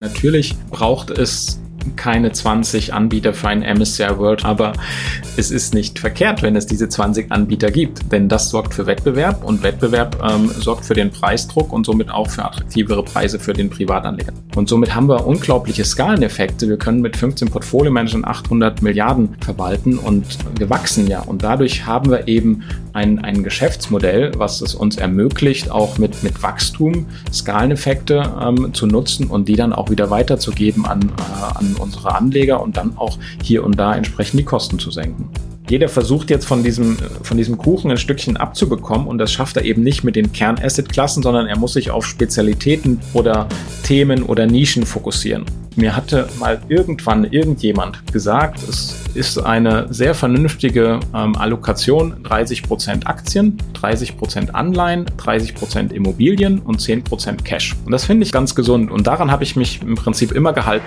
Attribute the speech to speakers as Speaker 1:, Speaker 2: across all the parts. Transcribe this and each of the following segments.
Speaker 1: Natürlich braucht es keine 20 Anbieter für ein MSCI World, aber es ist nicht verkehrt, wenn es diese 20 Anbieter gibt, denn das sorgt für Wettbewerb und Wettbewerb ähm, sorgt für den Preisdruck und somit auch für attraktivere Preise für den Privatanleger. Und somit haben wir unglaubliche Skaleneffekte. Wir können mit 15 Portfolio-Managern 800 Milliarden verwalten und wir wachsen ja. Und dadurch haben wir eben ein, ein Geschäftsmodell, was es uns ermöglicht, auch mit, mit Wachstum Skaleneffekte ähm, zu nutzen und die dann auch wieder weiterzugeben an, äh, an unsere Anleger und dann auch hier und da entsprechend die Kosten zu senken. Jeder versucht jetzt von diesem, von diesem Kuchen ein Stückchen abzubekommen und das schafft er eben nicht mit den Kernasset-Klassen, sondern er muss sich auf Spezialitäten oder Themen oder Nischen fokussieren. Mir hatte mal irgendwann irgendjemand gesagt, es ist eine sehr vernünftige ähm, Allokation, 30% Aktien, 30% Anleihen, 30% Immobilien und 10% Cash. Und das finde ich ganz gesund und daran habe ich mich im Prinzip immer gehalten.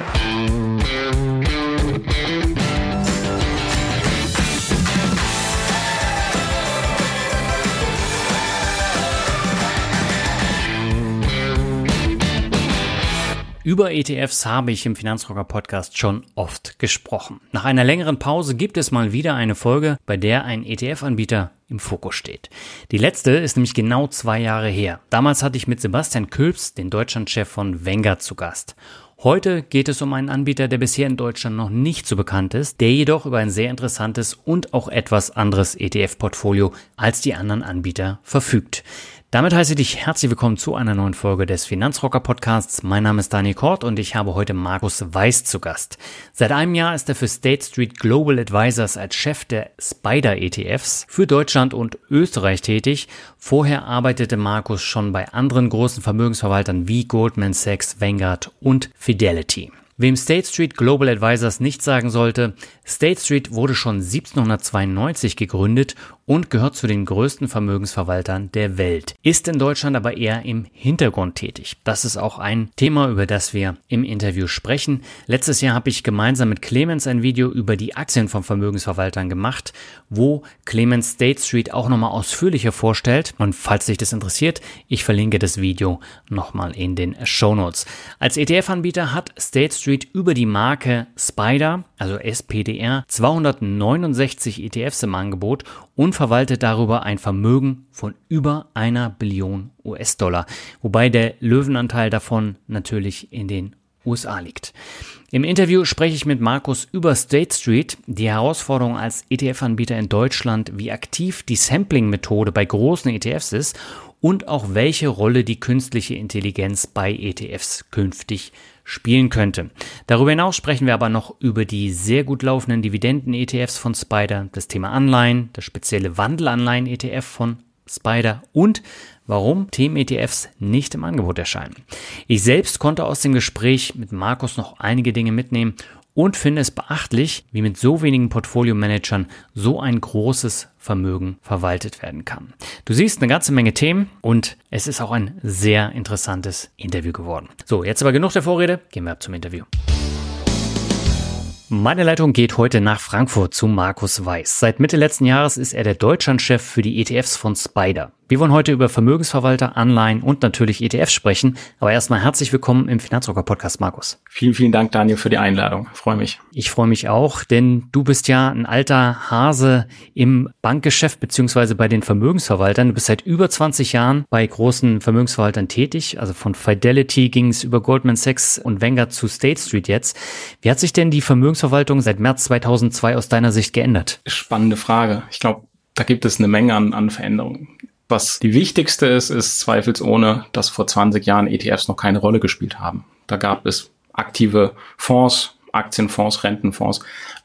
Speaker 2: Über ETFs habe ich im Finanzrocker Podcast schon oft gesprochen. Nach einer längeren Pause gibt es mal wieder eine Folge, bei der ein ETF-Anbieter im Fokus steht. Die letzte ist nämlich genau zwei Jahre her. Damals hatte ich mit Sebastian Külps, den Deutschlandchef von Vanguard, zu Gast. Heute geht es um einen Anbieter, der bisher in Deutschland noch nicht so bekannt ist, der jedoch über ein sehr interessantes und auch etwas anderes ETF-Portfolio als die anderen Anbieter verfügt. Damit heiße ich dich herzlich willkommen zu einer neuen Folge des Finanzrocker Podcasts. Mein Name ist Daniel Kort und ich habe heute Markus Weiß zu Gast. Seit einem Jahr ist er für State Street Global Advisors als Chef der Spider ETFs für Deutschland und Österreich tätig. Vorher arbeitete Markus schon bei anderen großen Vermögensverwaltern wie Goldman Sachs, Vanguard und Fidelity. Wem State Street Global Advisors nicht sagen sollte, State Street wurde schon 1792 gegründet und gehört zu den größten Vermögensverwaltern der Welt, ist in Deutschland aber eher im Hintergrund tätig. Das ist auch ein Thema, über das wir im Interview sprechen. Letztes Jahr habe ich gemeinsam mit Clemens ein Video über die Aktien von Vermögensverwaltern gemacht, wo Clemens State Street auch nochmal ausführlicher vorstellt. Und falls dich das interessiert, ich verlinke das Video nochmal in den Show Notes. Als ETF-Anbieter hat State Street über die Marke Spider, also SPDR, 269 ETFs im Angebot und verwaltet darüber ein Vermögen von über einer Billion US-Dollar, wobei der Löwenanteil davon natürlich in den USA liegt. Im Interview spreche ich mit Markus über State Street, die Herausforderung als ETF-Anbieter in Deutschland, wie aktiv die Sampling-Methode bei großen ETFs ist und auch welche Rolle die künstliche Intelligenz bei ETFs künftig spielen könnte. Darüber hinaus sprechen wir aber noch über die sehr gut laufenden Dividenden-ETFs von Spider, das Thema Anleihen, das spezielle Wandelanleihen-ETF von Spider und warum Themen-ETFs nicht im Angebot erscheinen. Ich selbst konnte aus dem Gespräch mit Markus noch einige Dinge mitnehmen und finde es beachtlich, wie mit so wenigen Portfolio-Managern so ein großes Vermögen verwaltet werden kann. Du siehst eine ganze Menge Themen und es ist auch ein sehr interessantes Interview geworden. So, jetzt aber genug der Vorrede, gehen wir ab zum Interview. Meine Leitung geht heute nach Frankfurt zu Markus Weiß. Seit Mitte letzten Jahres ist er der Deutschlandchef für die ETFs von Spider. Wir wollen heute über Vermögensverwalter, Anleihen und natürlich ETFs sprechen. Aber erstmal herzlich willkommen im Finanzrocker Podcast, Markus.
Speaker 1: Vielen, vielen Dank, Daniel, für die Einladung. Ich freue mich.
Speaker 2: Ich freue mich auch, denn du bist ja ein alter Hase im Bankgeschäft beziehungsweise bei den Vermögensverwaltern. Du bist seit über 20 Jahren bei großen Vermögensverwaltern tätig. Also von Fidelity ging es über Goldman Sachs und Vanguard zu State Street jetzt. Wie hat sich denn die Vermögensverwaltung seit März 2002 aus deiner Sicht geändert?
Speaker 1: Spannende Frage. Ich glaube, da gibt es eine Menge an, an Veränderungen. Was die wichtigste ist, ist zweifelsohne, dass vor 20 Jahren ETFs noch keine Rolle gespielt haben. Da gab es aktive Fonds, Aktienfonds, Rentenfonds,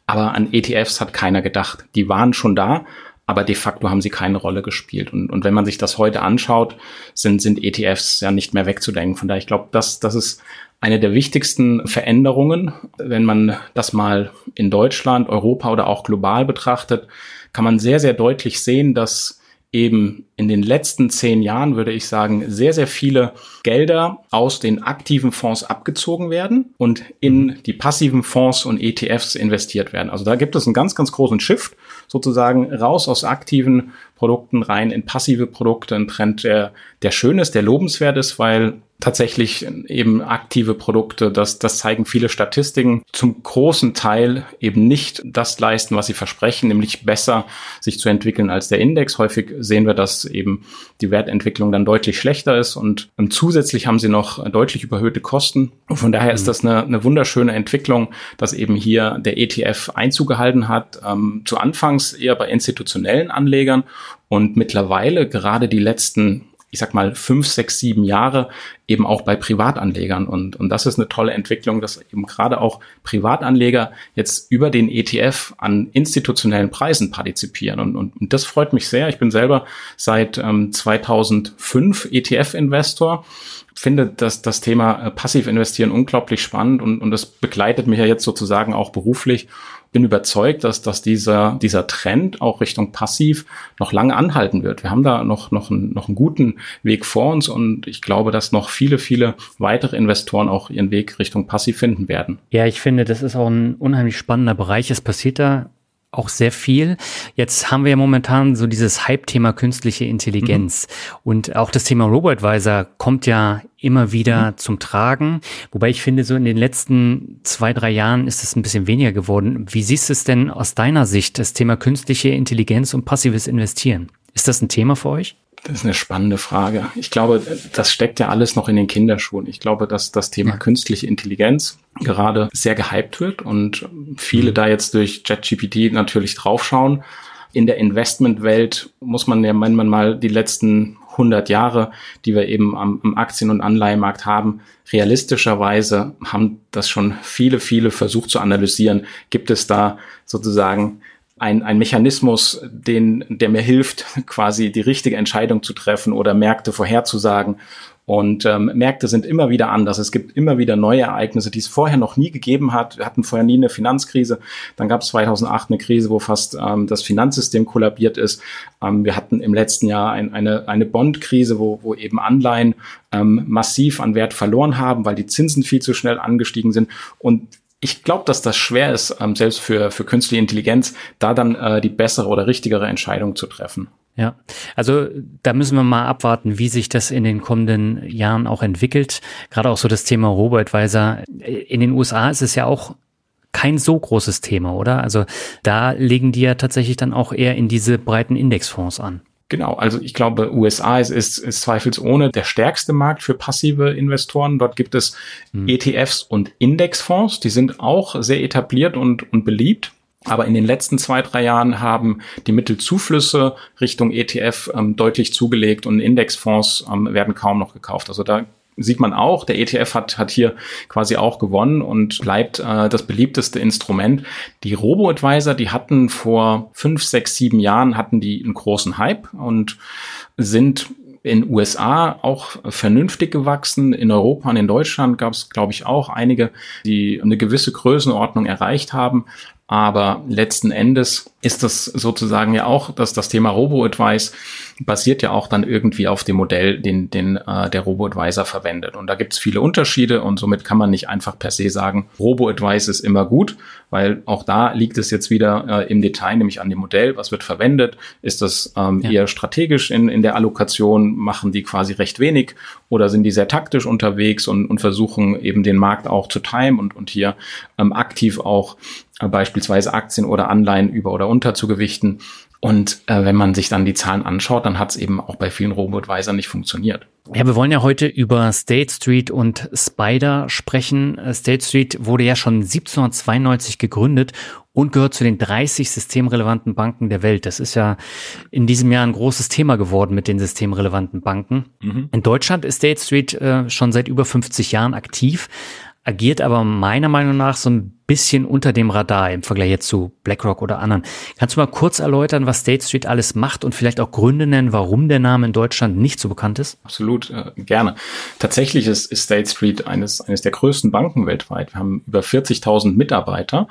Speaker 1: aber an ETFs hat keiner gedacht. Die waren schon da, aber de facto haben sie keine Rolle gespielt. Und, und wenn man sich das heute anschaut, sind, sind ETFs ja nicht mehr wegzudenken. Von daher, ich glaube, das, das ist eine der wichtigsten Veränderungen, wenn man das mal in Deutschland, Europa oder auch global betrachtet, kann man sehr, sehr deutlich sehen, dass eben in den letzten zehn Jahren, würde ich sagen, sehr, sehr viele Gelder aus den aktiven Fonds abgezogen werden und in die passiven Fonds und ETFs investiert werden. Also da gibt es einen ganz, ganz großen Shift sozusagen raus aus aktiven Produkten rein in passive Produkte. Ein Trend, der, der schön ist, der lobenswert ist, weil tatsächlich eben aktive Produkte, das, das zeigen viele Statistiken, zum großen Teil eben nicht das leisten, was sie versprechen, nämlich besser sich zu entwickeln als der Index. Häufig sehen wir, dass eben die Wertentwicklung dann deutlich schlechter ist und, und zusätzlich haben sie noch deutlich überhöhte Kosten. Und von daher ist mhm. das eine, eine wunderschöne Entwicklung, dass eben hier der ETF Einzug gehalten hat, ähm, zu Anfangs eher bei institutionellen Anlegern und mittlerweile gerade die letzten ich sag mal, fünf, sechs, sieben Jahre eben auch bei Privatanlegern. Und, und das ist eine tolle Entwicklung, dass eben gerade auch Privatanleger jetzt über den ETF an institutionellen Preisen partizipieren. Und, und, und das freut mich sehr. Ich bin selber seit ähm, 2005 ETF-Investor finde das, das Thema äh, passiv investieren unglaublich spannend und, und das begleitet mich ja jetzt sozusagen auch beruflich bin überzeugt, dass, dass dieser, dieser Trend auch Richtung Passiv noch lange anhalten wird. Wir haben da noch, noch, einen, noch einen guten Weg vor uns und ich glaube, dass noch viele, viele weitere Investoren auch ihren Weg Richtung Passiv finden werden.
Speaker 2: Ja, ich finde, das ist auch ein unheimlich spannender Bereich. Es passiert da auch sehr viel. Jetzt haben wir ja momentan so dieses Hype-Thema künstliche Intelligenz. Mhm. Und auch das Thema Robo-Advisor kommt ja immer wieder mhm. zum Tragen. Wobei ich finde, so in den letzten zwei, drei Jahren ist es ein bisschen weniger geworden. Wie siehst du es denn aus deiner Sicht, das Thema künstliche Intelligenz und passives Investieren? Ist das ein Thema für euch?
Speaker 1: Das ist eine spannende Frage. Ich glaube, das steckt ja alles noch in den Kinderschuhen. Ich glaube, dass das Thema ja. künstliche Intelligenz gerade sehr gehypt wird und viele mhm. da jetzt durch JetGPT natürlich draufschauen. In der Investmentwelt muss man ja manchmal mal die letzten 100 Jahre, die wir eben am, am Aktien- und Anleihemarkt haben, realistischerweise haben das schon viele, viele versucht zu analysieren. Gibt es da sozusagen ein, ein Mechanismus, den, der mir hilft, quasi die richtige Entscheidung zu treffen oder Märkte vorherzusagen. Und ähm, Märkte sind immer wieder anders. Es gibt immer wieder neue Ereignisse, die es vorher noch nie gegeben hat. Wir hatten vorher nie eine Finanzkrise. Dann gab es 2008 eine Krise, wo fast ähm, das Finanzsystem kollabiert ist. Ähm, wir hatten im letzten Jahr ein, eine, eine Bondkrise, wo, wo eben Anleihen ähm, massiv an Wert verloren haben, weil die Zinsen viel zu schnell angestiegen sind. Und ich glaube, dass das schwer ist, ähm, selbst für, für künstliche Intelligenz, da dann äh, die bessere oder richtigere Entscheidung zu treffen.
Speaker 2: Ja, also da müssen wir mal abwarten, wie sich das in den kommenden Jahren auch entwickelt. Gerade auch so das Thema Robo-Advisor. In den USA ist es ja auch kein so großes Thema, oder? Also da legen die ja tatsächlich dann auch eher in diese breiten Indexfonds an.
Speaker 1: Genau, also ich glaube, USA ist, ist, ist zweifelsohne der stärkste Markt für passive Investoren. Dort gibt es mhm. ETFs und Indexfonds, die sind auch sehr etabliert und, und beliebt. Aber in den letzten zwei, drei Jahren haben die Mittelzuflüsse Richtung ETF ähm, deutlich zugelegt und Indexfonds ähm, werden kaum noch gekauft. Also da sieht man auch, der ETF hat, hat hier quasi auch gewonnen und bleibt äh, das beliebteste Instrument. Die Robo-Advisor, die hatten vor fünf, sechs, sieben Jahren hatten die einen großen Hype und sind in USA auch vernünftig gewachsen. In Europa und in Deutschland gab es, glaube ich, auch einige, die eine gewisse Größenordnung erreicht haben. Aber letzten Endes ist das sozusagen ja auch, dass das Thema Robo-Advice basiert ja auch dann irgendwie auf dem Modell, den, den äh, der Robo-Advisor verwendet. Und da gibt es viele Unterschiede und somit kann man nicht einfach per se sagen, Robo-Advice ist immer gut, weil auch da liegt es jetzt wieder äh, im Detail, nämlich an dem Modell, was wird verwendet. Ist das ähm, ja. eher strategisch in, in der Allokation, machen die quasi recht wenig oder sind die sehr taktisch unterwegs und, und versuchen eben den Markt auch zu timen und, und hier ähm, aktiv auch äh, beispielsweise Aktien oder Anleihen über oder unter zu gewichten. Und äh, wenn man sich dann die Zahlen anschaut, dann hat es eben auch bei vielen Robo-Advisor nicht funktioniert.
Speaker 2: Ja, wir wollen ja heute über State Street und Spider sprechen. State Street wurde ja schon 1792 gegründet und gehört zu den 30 systemrelevanten Banken der Welt. Das ist ja in diesem Jahr ein großes Thema geworden mit den systemrelevanten Banken. Mhm. In Deutschland ist State Street äh, schon seit über 50 Jahren aktiv. Agiert aber meiner Meinung nach so ein bisschen unter dem Radar im Vergleich jetzt zu BlackRock oder anderen. Kannst du mal kurz erläutern, was State Street alles macht und vielleicht auch Gründe nennen, warum der Name in Deutschland nicht so bekannt ist?
Speaker 1: Absolut, äh, gerne. Tatsächlich ist, ist State Street eines, eines der größten Banken weltweit. Wir haben über 40.000 Mitarbeiter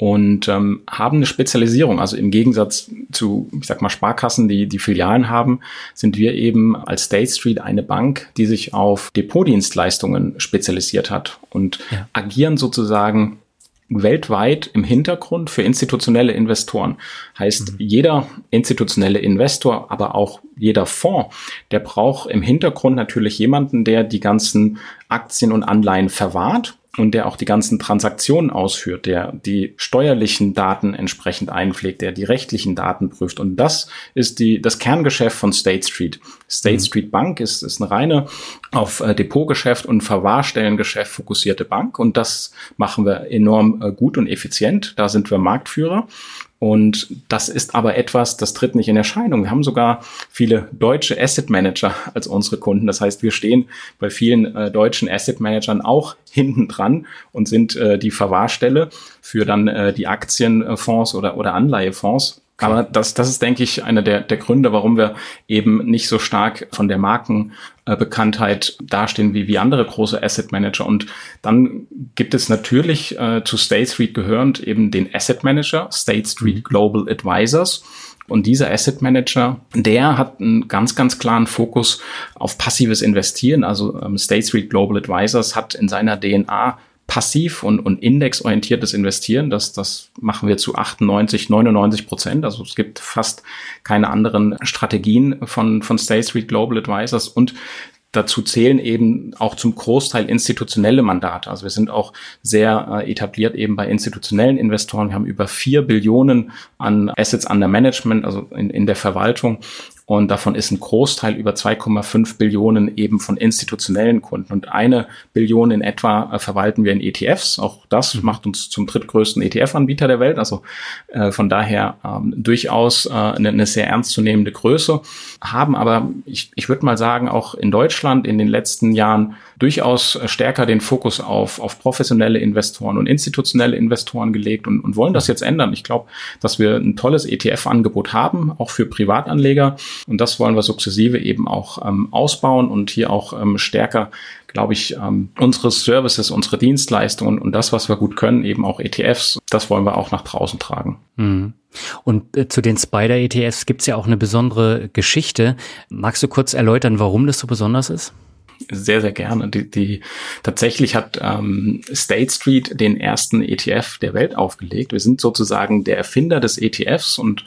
Speaker 1: und ähm, haben eine Spezialisierung. Also im Gegensatz zu, ich sag mal, Sparkassen, die die Filialen haben, sind wir eben als State Street eine Bank, die sich auf Depotdienstleistungen spezialisiert hat und ja. agieren sozusagen weltweit im Hintergrund für institutionelle Investoren. Heißt, mhm. jeder institutionelle Investor, aber auch jeder Fonds, der braucht im Hintergrund natürlich jemanden, der die ganzen Aktien und Anleihen verwahrt und der auch die ganzen Transaktionen ausführt, der die steuerlichen Daten entsprechend einpflegt, der die rechtlichen Daten prüft. Und das ist die, das Kerngeschäft von State Street. State mhm. Street Bank ist, ist eine reine auf äh, Depotgeschäft und Verwahrstellengeschäft fokussierte Bank. Und das machen wir enorm äh, gut und effizient. Da sind wir Marktführer. Und das ist aber etwas, das tritt nicht in Erscheinung. Wir haben sogar viele deutsche Asset Manager als unsere Kunden. Das heißt, wir stehen bei vielen äh, deutschen Asset Managern auch hinten dran und sind äh, die Verwahrstelle für dann äh, die Aktienfonds oder, oder Anleihefonds. Aber das, das ist, denke ich, einer der, der Gründe, warum wir eben nicht so stark von der Markenbekanntheit dastehen wie, wie andere große Asset Manager. Und dann gibt es natürlich äh, zu State Street gehörend eben den Asset Manager, State Street mhm. Global Advisors. Und dieser Asset Manager, der hat einen ganz, ganz klaren Fokus auf passives Investieren. Also ähm, State Street Global Advisors hat in seiner DNA passiv und, und indexorientiertes Investieren. Das, das machen wir zu 98, 99 Prozent. Also es gibt fast keine anderen Strategien von, von State Street Global Advisors und Dazu zählen eben auch zum Großteil institutionelle Mandate. Also wir sind auch sehr äh, etabliert eben bei institutionellen Investoren. Wir haben über vier Billionen an Assets under Management, also in, in der Verwaltung. Und davon ist ein Großteil über 2,5 Billionen eben von institutionellen Kunden. Und eine Billion in etwa äh, verwalten wir in ETFs. Auch das mhm. macht uns zum drittgrößten ETF-Anbieter der Welt. Also äh, von daher ähm, durchaus äh, eine, eine, sehr ernstzunehmende Größe. Haben aber, ich, ich würde mal sagen, auch in Deutschland in den letzten Jahren durchaus stärker den Fokus auf, auf professionelle Investoren und institutionelle Investoren gelegt und, und wollen das jetzt ändern. Ich glaube, dass wir ein tolles ETF-Angebot haben, auch für Privatanleger. Und das wollen wir sukzessive eben auch ähm, ausbauen und hier auch ähm, stärker glaube ich, ähm, unsere Services, unsere Dienstleistungen und das, was wir gut können, eben auch ETFs, das wollen wir auch nach draußen tragen.
Speaker 2: Mhm. Und äh, zu den Spider-ETFs gibt es ja auch eine besondere Geschichte. Magst du kurz erläutern, warum das so besonders ist?
Speaker 1: Sehr, sehr gerne. Die, die tatsächlich hat ähm, State Street den ersten ETF der Welt aufgelegt. Wir sind sozusagen der Erfinder des ETFs und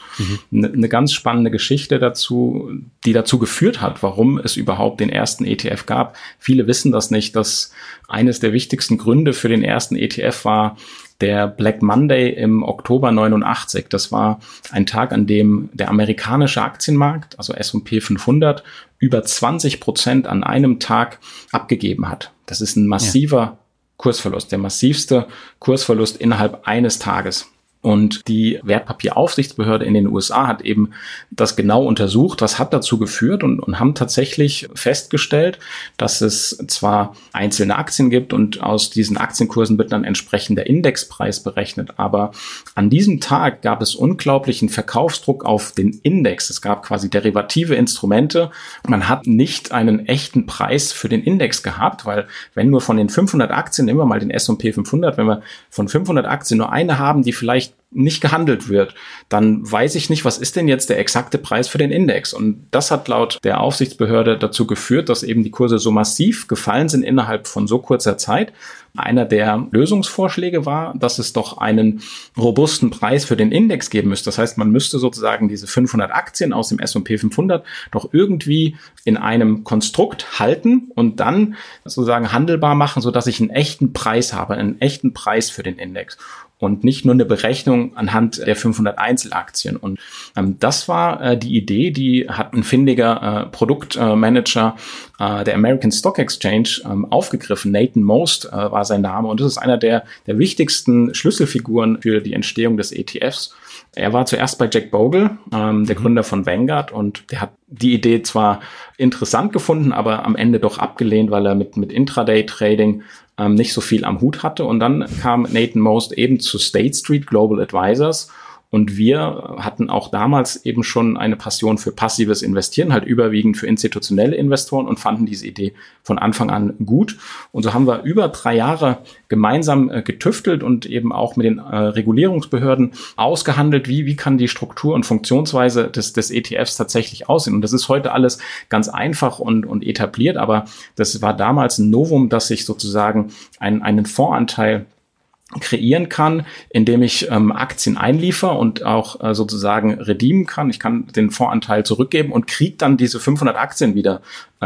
Speaker 1: eine mhm. ne ganz spannende Geschichte dazu, die dazu geführt hat, warum es überhaupt den ersten ETF gab. Viele wissen das nicht, dass eines der wichtigsten Gründe für den ersten ETF war, der Black Monday im Oktober 89. Das war ein Tag, an dem der amerikanische Aktienmarkt, also S&P 500, über 20 Prozent an einem Tag abgegeben hat. Das ist ein massiver ja. Kursverlust, der massivste Kursverlust innerhalb eines Tages. Und die Wertpapieraufsichtsbehörde in den USA hat eben das genau untersucht, was hat dazu geführt und, und haben tatsächlich festgestellt, dass es zwar einzelne Aktien gibt und aus diesen Aktienkursen wird dann entsprechend der Indexpreis berechnet, aber an diesem Tag gab es unglaublichen Verkaufsdruck auf den Index. Es gab quasi derivative Instrumente. Man hat nicht einen echten Preis für den Index gehabt, weil wenn nur von den 500 Aktien, nehmen wir mal den S&P 500, wenn wir von 500 Aktien nur eine haben, die vielleicht nicht gehandelt wird, dann weiß ich nicht, was ist denn jetzt der exakte Preis für den Index. Und das hat laut der Aufsichtsbehörde dazu geführt, dass eben die Kurse so massiv gefallen sind innerhalb von so kurzer Zeit. Einer der Lösungsvorschläge war, dass es doch einen robusten Preis für den Index geben müsste. Das heißt, man müsste sozusagen diese 500 Aktien aus dem S&P 500 doch irgendwie in einem Konstrukt halten und dann sozusagen handelbar machen, so dass ich einen echten Preis habe, einen echten Preis für den Index und nicht nur eine Berechnung anhand der 500 Einzelaktien. Und ähm, das war äh, die Idee, die hat ein findiger äh, Produktmanager äh, der American Stock Exchange ähm, aufgegriffen. Nathan Most äh, war sein Name und das ist einer der, der wichtigsten Schlüsselfiguren für die Entstehung des ETFs. Er war zuerst bei Jack Bogle, ähm, der mhm. Gründer von Vanguard, und der hat die Idee zwar interessant gefunden, aber am Ende doch abgelehnt, weil er mit, mit Intraday-Trading ähm, nicht so viel am Hut hatte. Und dann kam Nathan Most eben zu State Street Global Advisors und wir hatten auch damals eben schon eine Passion für passives Investieren, halt überwiegend für institutionelle Investoren und fanden diese Idee von Anfang an gut. Und so haben wir über drei Jahre gemeinsam äh, getüftelt und eben auch mit den äh, Regulierungsbehörden ausgehandelt, wie, wie kann die Struktur und Funktionsweise des, des ETFs tatsächlich aussehen. Und das ist heute alles ganz einfach und, und etabliert, aber das war damals ein Novum, dass sich sozusagen ein, einen Fondsanteil kreieren kann, indem ich ähm, Aktien einliefer und auch äh, sozusagen redeemen kann. Ich kann den Fondsanteil zurückgeben und kriege dann diese 500 Aktien wieder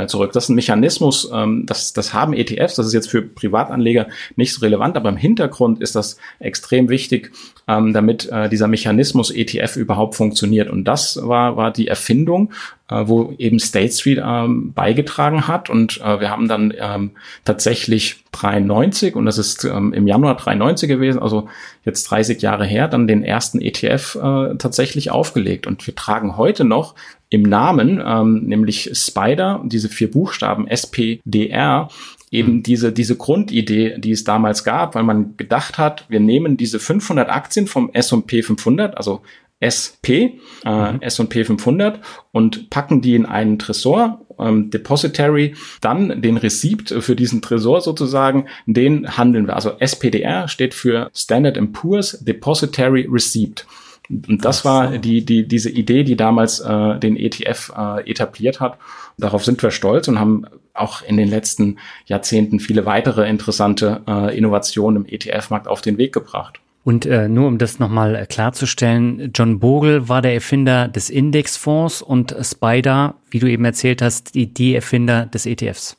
Speaker 1: zurück. Das ist ein Mechanismus, ähm, das, das haben ETFs, das ist jetzt für Privatanleger nicht so relevant, aber im Hintergrund ist das extrem wichtig, ähm, damit äh, dieser Mechanismus ETF überhaupt funktioniert. Und das war, war die Erfindung, äh, wo eben State Street ähm, beigetragen hat. Und äh, wir haben dann ähm, tatsächlich 93, und das ist ähm, im Januar 93 gewesen, also jetzt 30 Jahre her, dann den ersten ETF äh, tatsächlich aufgelegt. Und wir tragen heute noch im Namen, ähm, nämlich Spider, diese vier Buchstaben SPDR, eben mhm. diese, diese Grundidee, die es damals gab, weil man gedacht hat, wir nehmen diese 500 Aktien vom S&P 500, also SP, äh, mhm. S&P 500 und packen die in einen Tresor, ähm, Depository, dann den Receipt für diesen Tresor sozusagen, den handeln wir. Also SPDR steht für Standard Poor's Depository Receipt. Und das war die, die, diese Idee, die damals äh, den ETF äh, etabliert hat. Darauf sind wir stolz und haben auch in den letzten Jahrzehnten viele weitere interessante äh, Innovationen im ETF-Markt auf den Weg gebracht.
Speaker 2: Und äh, nur um das nochmal klarzustellen, John Bogle war der Erfinder des Indexfonds und Spider, wie du eben erzählt hast, die, die Erfinder des ETFs.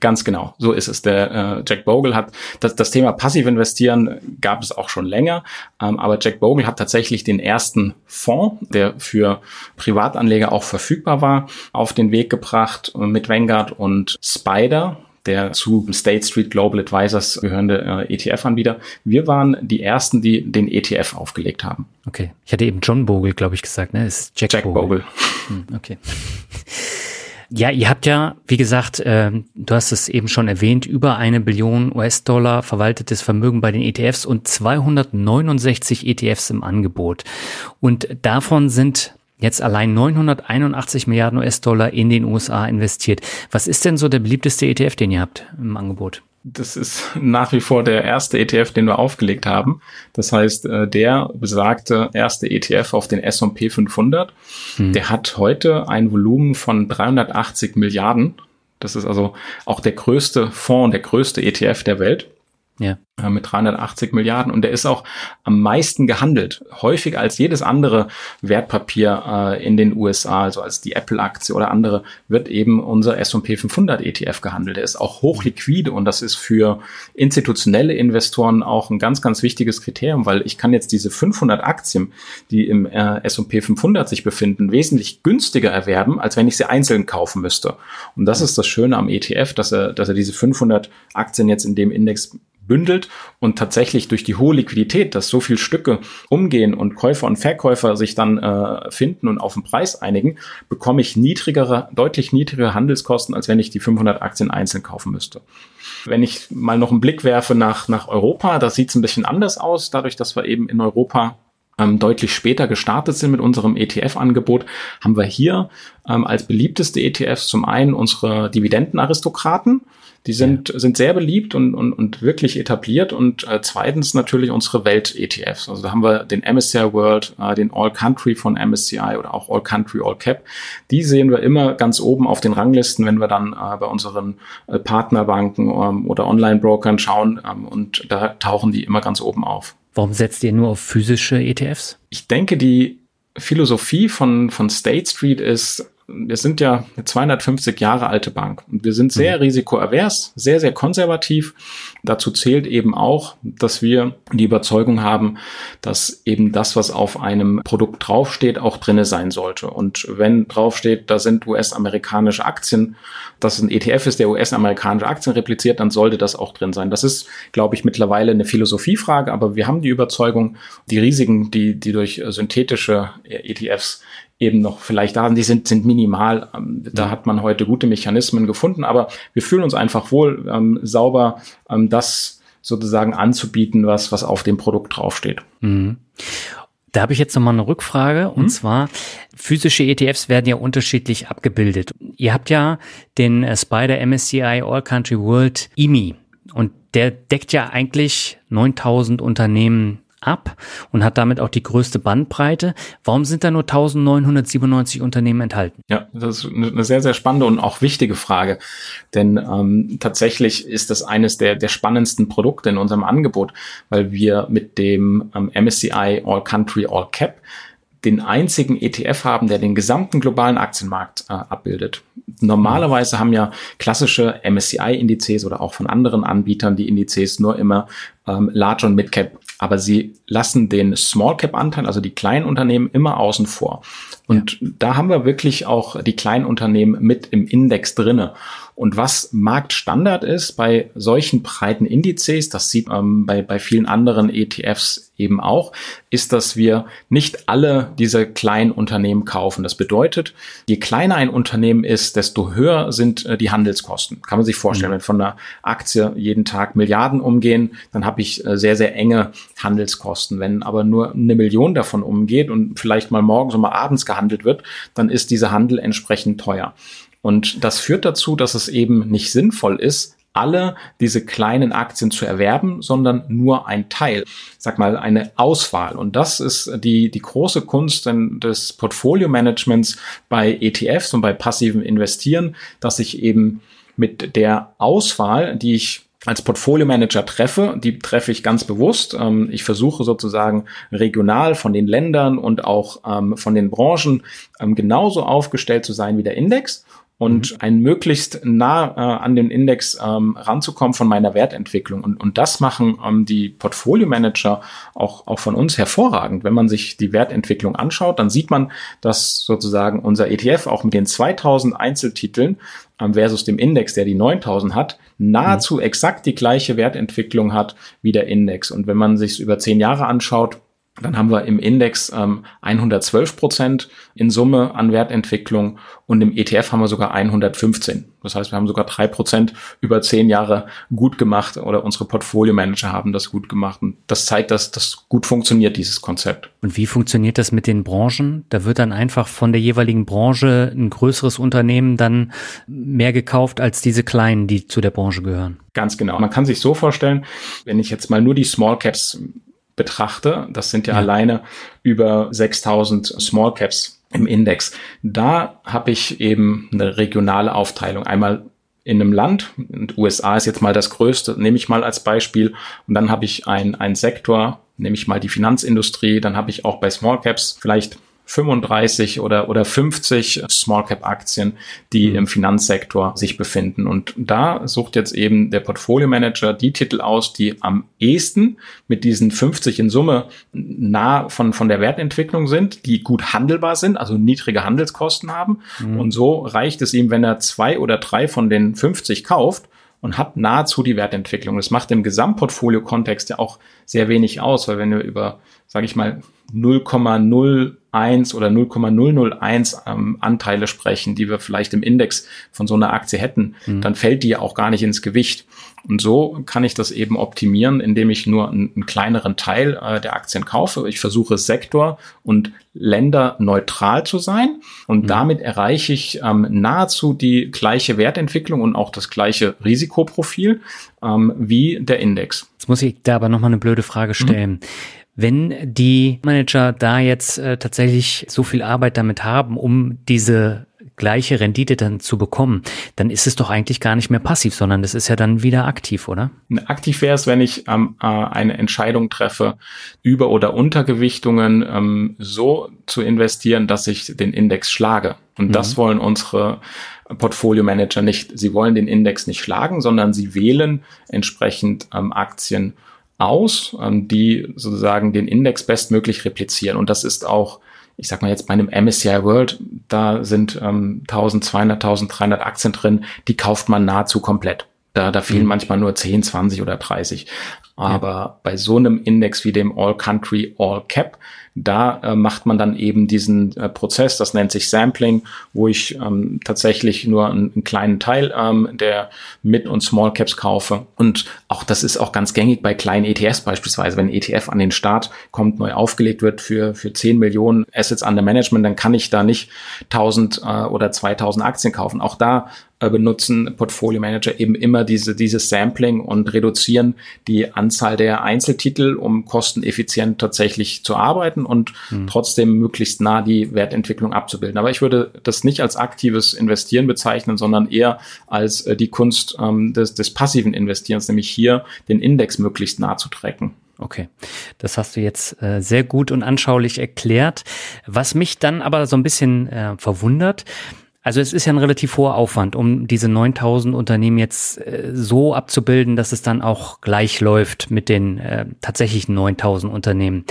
Speaker 1: Ganz genau, so ist es. Der äh, Jack Bogle hat das, das Thema Passivinvestieren gab es auch schon länger, ähm, aber Jack Bogle hat tatsächlich den ersten Fonds, der für Privatanleger auch verfügbar war, auf den Weg gebracht mit Vanguard und Spider der zu State Street Global Advisors gehörende äh, ETF-Anbieter. Wir waren die ersten, die den ETF aufgelegt haben.
Speaker 2: Okay, ich hatte eben John Bogle, glaube ich, gesagt, ne? Ist Jack, Jack Bogle. Bogle. Hm, okay. Ja, ihr habt ja, wie gesagt, äh, du hast es eben schon erwähnt, über eine Billion US-Dollar verwaltetes Vermögen bei den ETFs und 269 ETFs im Angebot. Und davon sind jetzt allein 981 Milliarden US-Dollar in den USA investiert. Was ist denn so der beliebteste ETF, den ihr habt im Angebot?
Speaker 1: Das ist nach wie vor der erste ETF, den wir aufgelegt haben. Das heißt, äh, der besagte erste ETF auf den S&P 500, hm. der hat heute ein Volumen von 380 Milliarden. Das ist also auch der größte Fonds, der größte ETF der Welt. Ja. Äh, mit 380 Milliarden und der ist auch am meisten gehandelt, häufiger als jedes andere Wertpapier äh, in den USA, also als die Apple-Aktie oder andere, wird eben unser S&P 500 ETF gehandelt. Der ist auch hochliquide und das ist für institutionelle Investoren auch ein ganz, ganz wichtiges Kriterium, weil ich kann jetzt diese 500 Aktien, die im äh, S&P 500 sich befinden, wesentlich günstiger erwerben, als wenn ich sie einzeln kaufen müsste. Und das ist das Schöne am ETF, dass er, dass er diese 500 Aktien jetzt in dem Index bündelt und tatsächlich durch die hohe Liquidität, dass so viel Stücke umgehen und Käufer und Verkäufer sich dann äh, finden und auf den Preis einigen, bekomme ich niedrigere, deutlich niedrigere Handelskosten, als wenn ich die 500 Aktien einzeln kaufen müsste. Wenn ich mal noch einen Blick werfe nach, nach Europa, da sieht es ein bisschen anders aus, dadurch, dass wir eben in Europa ähm, deutlich später gestartet sind mit unserem ETF-Angebot, haben wir hier ähm, als beliebteste ETFs zum einen unsere Dividendenaristokraten, die sind, ja. sind sehr beliebt und, und, und wirklich etabliert. Und äh, zweitens natürlich unsere Welt-ETFs. Also da haben wir den MSCI World, äh, den All Country von MSCI oder auch All Country, All Cap. Die sehen wir immer ganz oben auf den Ranglisten, wenn wir dann äh, bei unseren äh, Partnerbanken ähm, oder Online-Brokern schauen. Ähm, und da tauchen die immer ganz oben auf.
Speaker 2: Warum setzt ihr nur auf physische ETFs?
Speaker 1: Ich denke, die Philosophie von, von State Street ist, wir sind ja eine 250 Jahre alte Bank und wir sind sehr mhm. risikoavers, sehr, sehr konservativ. Dazu zählt eben auch, dass wir die Überzeugung haben, dass eben das, was auf einem Produkt draufsteht, auch drinne sein sollte. Und wenn draufsteht, da sind US-amerikanische Aktien, dass ein ETF ist, der US-amerikanische Aktien repliziert, dann sollte das auch drin sein. Das ist, glaube ich, mittlerweile eine Philosophiefrage, aber wir haben die Überzeugung, die Risiken, die, die durch synthetische ETFs eben noch vielleicht da sind, die sind, sind minimal. Ähm, da hat man heute gute Mechanismen gefunden, aber wir fühlen uns einfach wohl, ähm, sauber ähm, das sozusagen anzubieten, was, was auf dem Produkt draufsteht. Mhm.
Speaker 2: Da habe ich jetzt nochmal eine Rückfrage und hm? zwar physische ETFs werden ja unterschiedlich abgebildet. Ihr habt ja den äh, Spider MSCI All Country World EMI und der deckt ja eigentlich 9000 Unternehmen ab und hat damit auch die größte Bandbreite. Warum sind da nur 1997 Unternehmen enthalten?
Speaker 1: Ja, das ist eine sehr, sehr spannende und auch wichtige Frage. Denn ähm, tatsächlich ist das eines der, der spannendsten Produkte in unserem Angebot, weil wir mit dem ähm, MSCI All Country All Cap den einzigen ETF haben, der den gesamten globalen Aktienmarkt äh, abbildet. Normalerweise haben ja klassische MSCI-Indizes oder auch von anderen Anbietern die Indizes nur immer ähm, Large und Mid Cap, aber sie lassen den Small Cap Anteil, also die kleinen Unternehmen, immer außen vor. Und ja. da haben wir wirklich auch die kleinen Unternehmen mit im Index drinne. Und was Marktstandard ist bei solchen breiten Indizes, das sieht ähm, bei, bei vielen anderen ETFs eben auch, ist, dass wir nicht alle diese kleinen Unternehmen kaufen. Das bedeutet, je kleiner ein Unternehmen ist, desto höher sind äh, die Handelskosten. Kann man sich vorstellen, mhm. wenn von einer Aktie jeden Tag Milliarden umgehen, dann habe ich äh, sehr, sehr enge Handelskosten. Wenn aber nur eine Million davon umgeht und vielleicht mal morgens und mal abends gehandelt wird, dann ist dieser Handel entsprechend teuer. Und das führt dazu, dass es eben nicht sinnvoll ist, alle diese kleinen Aktien zu erwerben, sondern nur ein Teil. Sag mal, eine Auswahl. Und das ist die, die große Kunst des Portfolio-Managements bei ETFs und bei passivem Investieren, dass ich eben mit der Auswahl, die ich als Portfolio Manager treffe, die treffe ich ganz bewusst. Ähm, ich versuche sozusagen regional von den Ländern und auch ähm, von den Branchen ähm, genauso aufgestellt zu sein wie der Index und mhm. ein möglichst nah äh, an den Index ähm, ranzukommen von meiner Wertentwicklung. Und, und das machen ähm, die Portfolio-Manager auch, auch von uns hervorragend. Wenn man sich die Wertentwicklung anschaut, dann sieht man, dass sozusagen unser ETF auch mit den 2000 Einzeltiteln ähm, versus dem Index, der die 9000 hat, nahezu mhm. exakt die gleiche Wertentwicklung hat wie der Index. Und wenn man sich über zehn Jahre anschaut, dann haben wir im Index ähm, 112 Prozent in Summe an Wertentwicklung und im ETF haben wir sogar 115. Das heißt, wir haben sogar drei Prozent über zehn Jahre gut gemacht oder unsere Portfolio-Manager haben das gut gemacht. Und das zeigt, dass das gut funktioniert, dieses Konzept.
Speaker 2: Und wie funktioniert das mit den Branchen? Da wird dann einfach von der jeweiligen Branche ein größeres Unternehmen dann mehr gekauft als diese kleinen, die zu der Branche gehören.
Speaker 1: Ganz genau. Man kann sich so vorstellen, wenn ich jetzt mal nur die Small Caps betrachte, das sind ja, ja. alleine über 6000 Small Caps im Index. Da habe ich eben eine regionale Aufteilung. Einmal in einem Land, und USA ist jetzt mal das größte, nehme ich mal als Beispiel, und dann habe ich einen Sektor, nehme ich mal die Finanzindustrie, dann habe ich auch bei Small Caps vielleicht 35 oder, oder 50 Small Cap Aktien, die mhm. im Finanzsektor sich befinden. Und da sucht jetzt eben der Portfolio Manager die Titel aus, die am ehesten mit diesen 50 in Summe nah von, von der Wertentwicklung sind, die gut handelbar sind, also niedrige Handelskosten haben. Mhm. Und so reicht es ihm, wenn er zwei oder drei von den 50 kauft, und hat nahezu die Wertentwicklung. Das macht im Gesamtportfolio-Kontext ja auch sehr wenig aus, weil wenn wir über, sage ich mal, 0,01 oder 0,001 ähm, Anteile sprechen, die wir vielleicht im Index von so einer Aktie hätten, mhm. dann fällt die ja auch gar nicht ins Gewicht. Und so kann ich das eben optimieren, indem ich nur einen, einen kleineren Teil äh, der Aktien kaufe. Ich versuche sektor- und länderneutral zu sein und mhm. damit erreiche ich ähm, nahezu die gleiche Wertentwicklung und auch das gleiche Risikoprofil ähm, wie der Index.
Speaker 2: Jetzt muss ich da aber nochmal eine blöde Frage stellen. Mhm. Wenn die Manager da jetzt äh, tatsächlich so viel Arbeit damit haben, um diese gleiche Rendite dann zu bekommen, dann ist es doch eigentlich gar nicht mehr passiv, sondern das ist ja dann wieder aktiv, oder?
Speaker 1: Aktiv wäre es, wenn ich ähm, äh, eine Entscheidung treffe, Über- oder Untergewichtungen ähm, so zu investieren, dass ich den Index schlage. Und mhm. das wollen unsere Portfolio Manager nicht. Sie wollen den Index nicht schlagen, sondern sie wählen entsprechend ähm, Aktien aus, ähm, die sozusagen den Index bestmöglich replizieren. Und das ist auch, ich sag mal jetzt bei einem MSCI World, da sind ähm, 1200, 1300 Aktien drin, die kauft man nahezu komplett. Da, da fehlen mhm. manchmal nur 10, 20 oder 30. Aber ja. bei so einem Index wie dem All Country All Cap, da äh, macht man dann eben diesen äh, Prozess, das nennt sich Sampling, wo ich ähm, tatsächlich nur einen, einen kleinen Teil ähm, der Mid- und Small Caps kaufe. Und auch das ist auch ganz gängig bei kleinen ETFs beispielsweise. Wenn ein ETF an den Start kommt, neu aufgelegt wird für, für 10 Millionen Assets under Management, dann kann ich da nicht 1000 äh, oder 2000 Aktien kaufen. Auch da benutzen Portfolio Manager eben immer diese, dieses Sampling und reduzieren die Anzahl der Einzeltitel, um kosteneffizient tatsächlich zu arbeiten und mhm. trotzdem möglichst nah die Wertentwicklung abzubilden. Aber ich würde das nicht als aktives Investieren bezeichnen, sondern eher als äh, die Kunst ähm, des, des passiven Investierens, nämlich hier den Index möglichst nah zu tracken.
Speaker 2: Okay, das hast du jetzt äh, sehr gut und anschaulich erklärt. Was mich dann aber so ein bisschen äh, verwundert, also es ist ja ein relativ hoher Aufwand, um diese 9000 Unternehmen jetzt äh, so abzubilden, dass es dann auch gleich läuft mit den äh, tatsächlichen 9000 Unternehmen.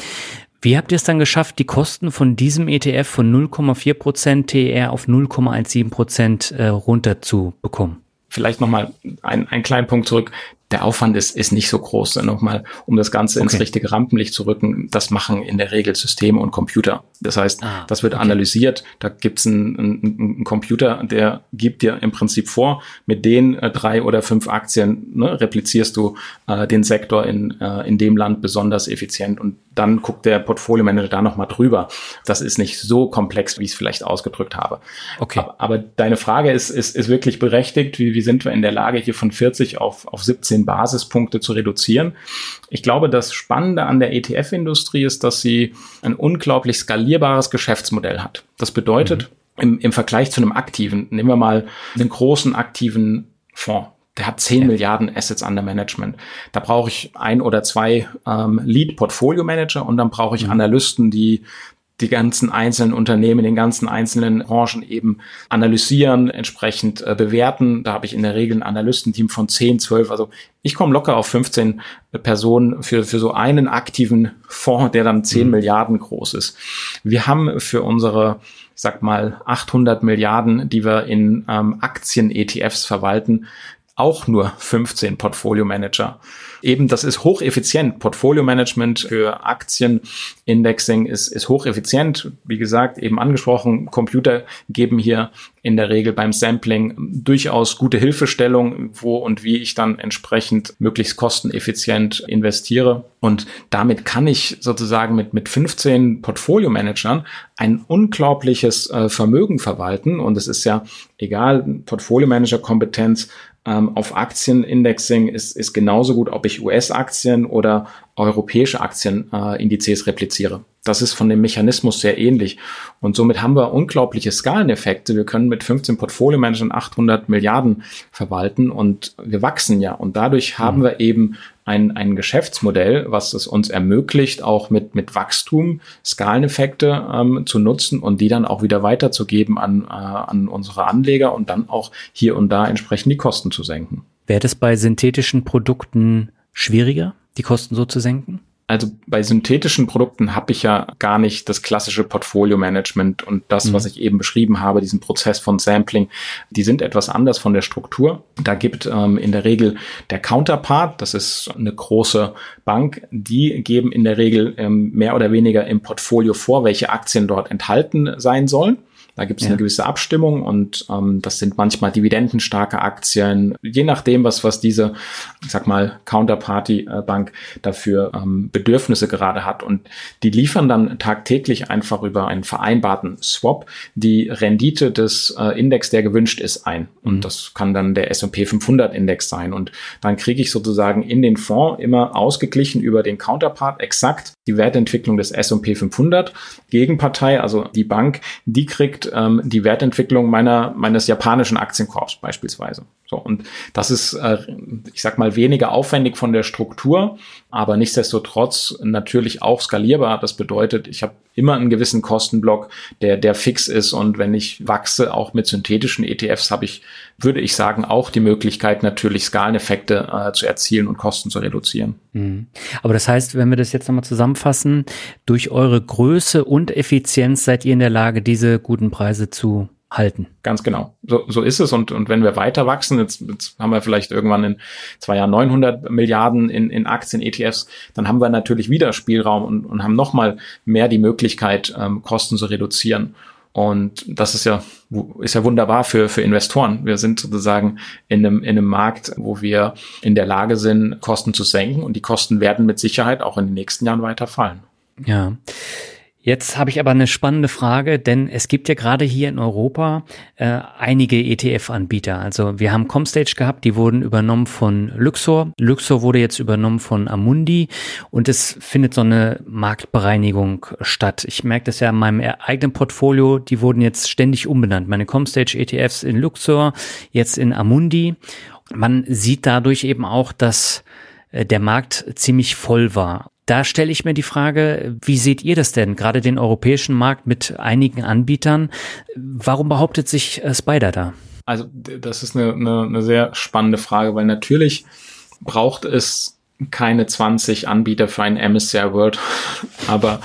Speaker 2: Wie habt ihr es dann geschafft, die Kosten von diesem ETF von 0,4 Prozent TR auf 0,17 Prozent äh, runterzubekommen?
Speaker 1: Vielleicht nochmal ein, einen kleinen Punkt zurück der Aufwand ist, ist nicht so groß. Nochmal, um das Ganze okay. ins richtige Rampenlicht zu rücken, das machen in der Regel Systeme und Computer. Das heißt, ah, das wird okay. analysiert, da gibt's einen, einen, einen, Computer, der gibt dir im Prinzip vor, mit den äh, drei oder fünf Aktien ne, replizierst du äh, den Sektor in, äh, in dem Land besonders effizient und dann guckt der Portfolio Manager da nochmal drüber. Das ist nicht so komplex, wie ich es vielleicht ausgedrückt habe. Okay. Aber, aber, deine Frage ist, ist, ist wirklich berechtigt. Wie, wie sind wir in der Lage, hier von 40 auf, auf 17 Basispunkte zu reduzieren? Ich glaube, das Spannende an der ETF-Industrie ist, dass sie ein unglaublich skalierbares Geschäftsmodell hat. Das bedeutet, mhm. im, im Vergleich zu einem aktiven, nehmen wir mal einen großen aktiven Fonds der hat 10 ja. Milliarden Assets under Management. Da brauche ich ein oder zwei ähm, Lead-Portfolio-Manager und dann brauche ich mhm. Analysten, die die ganzen einzelnen Unternehmen, den ganzen einzelnen Branchen eben analysieren, entsprechend äh, bewerten. Da habe ich in der Regel ein Analystenteam von 10, 12. Also ich komme locker auf 15 Personen für, für so einen aktiven Fonds, der dann 10 mhm. Milliarden groß ist. Wir haben für unsere, ich sag mal, 800 Milliarden, die wir in ähm, Aktien-ETFs verwalten, auch nur 15 Portfolio Manager. Eben, das ist hocheffizient. Portfolio Management für Aktienindexing ist, ist hocheffizient. Wie gesagt, eben angesprochen, Computer geben hier in der Regel beim Sampling durchaus gute Hilfestellung, wo und wie ich dann entsprechend möglichst kosteneffizient investiere. Und damit kann ich sozusagen mit, mit 15 Portfolio-Managern ein unglaubliches äh, Vermögen verwalten. Und es ist ja egal, Portfolio-Manager-Kompetenz ähm, auf Aktienindexing ist, ist genauso gut, ob ich US-Aktien oder europäische Aktienindizes äh, repliziere. Das ist von dem Mechanismus sehr ähnlich. Und somit haben wir unglaubliche Skaleneffekte. Wir können mit 15 Portfolio-Managern 800 Milliarden verwalten und wir wachsen ja. Und dadurch haben mhm. wir eben ein, ein Geschäftsmodell, was es uns ermöglicht, auch mit, mit Wachstum Skaleneffekte ähm, zu nutzen und die dann auch wieder weiterzugeben an, äh, an unsere Anleger und dann auch hier und da entsprechend die Kosten zu senken.
Speaker 2: Wäre das bei synthetischen Produkten schwieriger, die Kosten so zu senken?
Speaker 1: Also bei synthetischen Produkten habe ich ja gar nicht das klassische Portfolio-Management und das, mhm. was ich eben beschrieben habe, diesen Prozess von Sampling, die sind etwas anders von der Struktur. Da gibt ähm, in der Regel der Counterpart, das ist eine große Bank, die geben in der Regel ähm, mehr oder weniger im Portfolio vor, welche Aktien dort enthalten sein sollen. Da gibt es ja. eine gewisse Abstimmung und ähm, das sind manchmal dividendenstarke Aktien, je nachdem, was, was diese, ich sag mal, Counterparty-Bank dafür ähm, Bedürfnisse gerade hat. Und die liefern dann tagtäglich einfach über einen vereinbarten Swap die Rendite des äh, Index, der gewünscht ist, ein. Und mhm. das kann dann der S&P 500 Index sein. Und dann kriege ich sozusagen in den Fonds immer ausgeglichen über den Counterpart exakt die Wertentwicklung des S&P 500. Gegenpartei, also die Bank, die kriegt ähm, die Wertentwicklung meiner, meines japanischen Aktienkorbs beispielsweise. So, und das ist, äh, ich sag mal, weniger aufwendig von der Struktur, aber nichtsdestotrotz natürlich auch skalierbar. Das bedeutet, ich habe immer einen gewissen Kostenblock, der, der fix ist. Und wenn ich wachse, auch mit synthetischen ETFs, habe ich, würde ich sagen, auch die Möglichkeit, natürlich Skaleneffekte äh, zu erzielen und Kosten zu reduzieren.
Speaker 2: Mhm. Aber das heißt, wenn wir das jetzt nochmal zusammenfassen, durch eure Größe und Effizienz seid ihr in der Lage, diese guten Preise zu halten.
Speaker 1: Ganz genau. So, so ist es. Und, und wenn wir weiter wachsen, jetzt, jetzt haben wir vielleicht irgendwann in zwei Jahren 900 Milliarden in, in Aktien, ETFs, dann haben wir natürlich wieder Spielraum und, und haben nochmal mehr die Möglichkeit, ähm, Kosten zu reduzieren. Und das ist ja, ist ja wunderbar für, für Investoren. Wir sind sozusagen in einem, in einem Markt, wo wir in der Lage sind, Kosten zu senken und die Kosten werden mit Sicherheit auch in den nächsten Jahren weiter fallen.
Speaker 2: Ja. Jetzt habe ich aber eine spannende Frage, denn es gibt ja gerade hier in Europa äh, einige ETF-Anbieter. Also wir haben Comstage gehabt, die wurden übernommen von Luxor. Luxor wurde jetzt übernommen von Amundi und es findet so eine Marktbereinigung statt. Ich merke das ja in meinem eigenen Portfolio, die wurden jetzt ständig umbenannt. Meine Comstage ETFs in Luxor, jetzt in Amundi. Man sieht dadurch eben auch, dass äh, der Markt ziemlich voll war. Da stelle ich mir die Frage, wie seht ihr das denn, gerade den europäischen Markt mit einigen Anbietern? Warum behauptet sich äh, Spider da?
Speaker 1: Also das ist eine, eine, eine sehr spannende Frage, weil natürlich braucht es keine 20 Anbieter für ein MSCI World, aber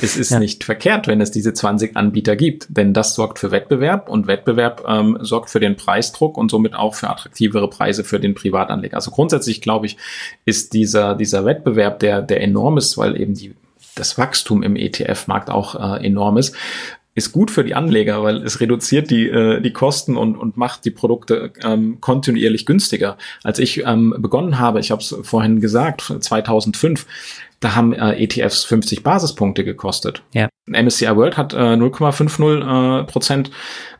Speaker 1: es ist ja. nicht verkehrt, wenn es diese 20 Anbieter gibt, denn das sorgt für Wettbewerb und Wettbewerb ähm, sorgt für den Preisdruck und somit auch für attraktivere Preise für den Privatanleger. Also grundsätzlich glaube ich, ist dieser dieser Wettbewerb, der der enorm ist, weil eben die das Wachstum im ETF-Markt auch äh, enorm ist, ist gut für die Anleger, weil es reduziert die, äh, die Kosten und, und macht die Produkte ähm, kontinuierlich günstiger. Als ich ähm, begonnen habe, ich habe es vorhin gesagt, 2005, da haben äh, ETFs 50 Basispunkte gekostet. Ja. MSCI World hat äh, 0,50 äh, Prozent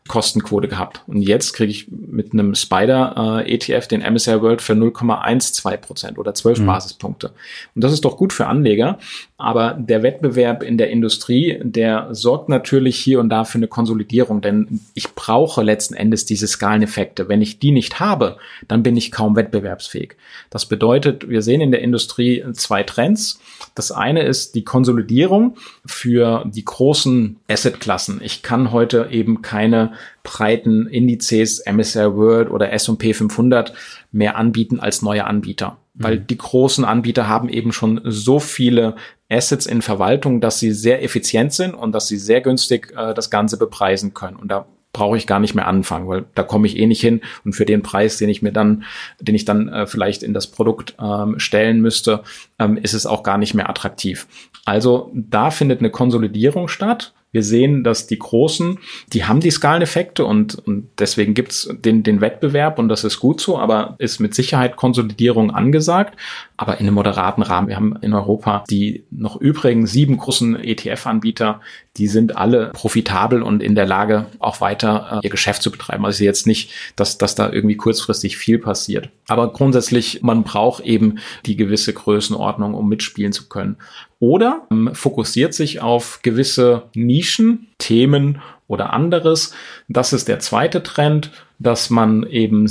Speaker 1: Kostenquote gehabt. Und jetzt kriege ich mit einem Spider äh, ETF den MSCI World für 0,12 Prozent oder 12 mhm. Basispunkte. Und das ist doch gut für Anleger. Aber der Wettbewerb in der Industrie, der sorgt natürlich hier und da für eine Konsolidierung, denn ich brauche letzten Endes diese Skaleneffekte. Wenn ich die nicht habe, dann bin ich kaum wettbewerbsfähig. Das bedeutet, wir sehen in der Industrie zwei Trends. Das eine ist die Konsolidierung für die großen Assetklassen. Ich kann heute eben keine breiten Indizes, MSR World oder S&P 500 mehr anbieten als neue Anbieter. Mhm. Weil die großen Anbieter haben eben schon so viele Assets in Verwaltung, dass sie sehr effizient sind und dass sie sehr günstig äh, das Ganze bepreisen können. Und da brauche ich gar nicht mehr anfangen, weil da komme ich eh nicht hin und für den Preis, den ich mir dann, den ich dann äh, vielleicht in das Produkt ähm, stellen müsste, ähm, ist es auch gar nicht mehr attraktiv. Also da findet eine Konsolidierung statt wir sehen, dass die Großen, die haben die Skaleneffekte und, und deswegen gibt's den, den Wettbewerb und das ist gut so, aber ist mit Sicherheit Konsolidierung angesagt, aber in einem moderaten Rahmen. Wir haben in Europa die noch übrigen sieben großen ETF-Anbieter, die sind alle profitabel und in der Lage, auch weiter äh, ihr Geschäft zu betreiben. Also jetzt nicht, dass, dass da irgendwie kurzfristig viel passiert. Aber grundsätzlich, man braucht eben die gewisse Größenordnung, um mitspielen zu können oder ähm, fokussiert sich auf gewisse Nischen, Themen oder anderes. Das ist der zweite Trend dass man eben,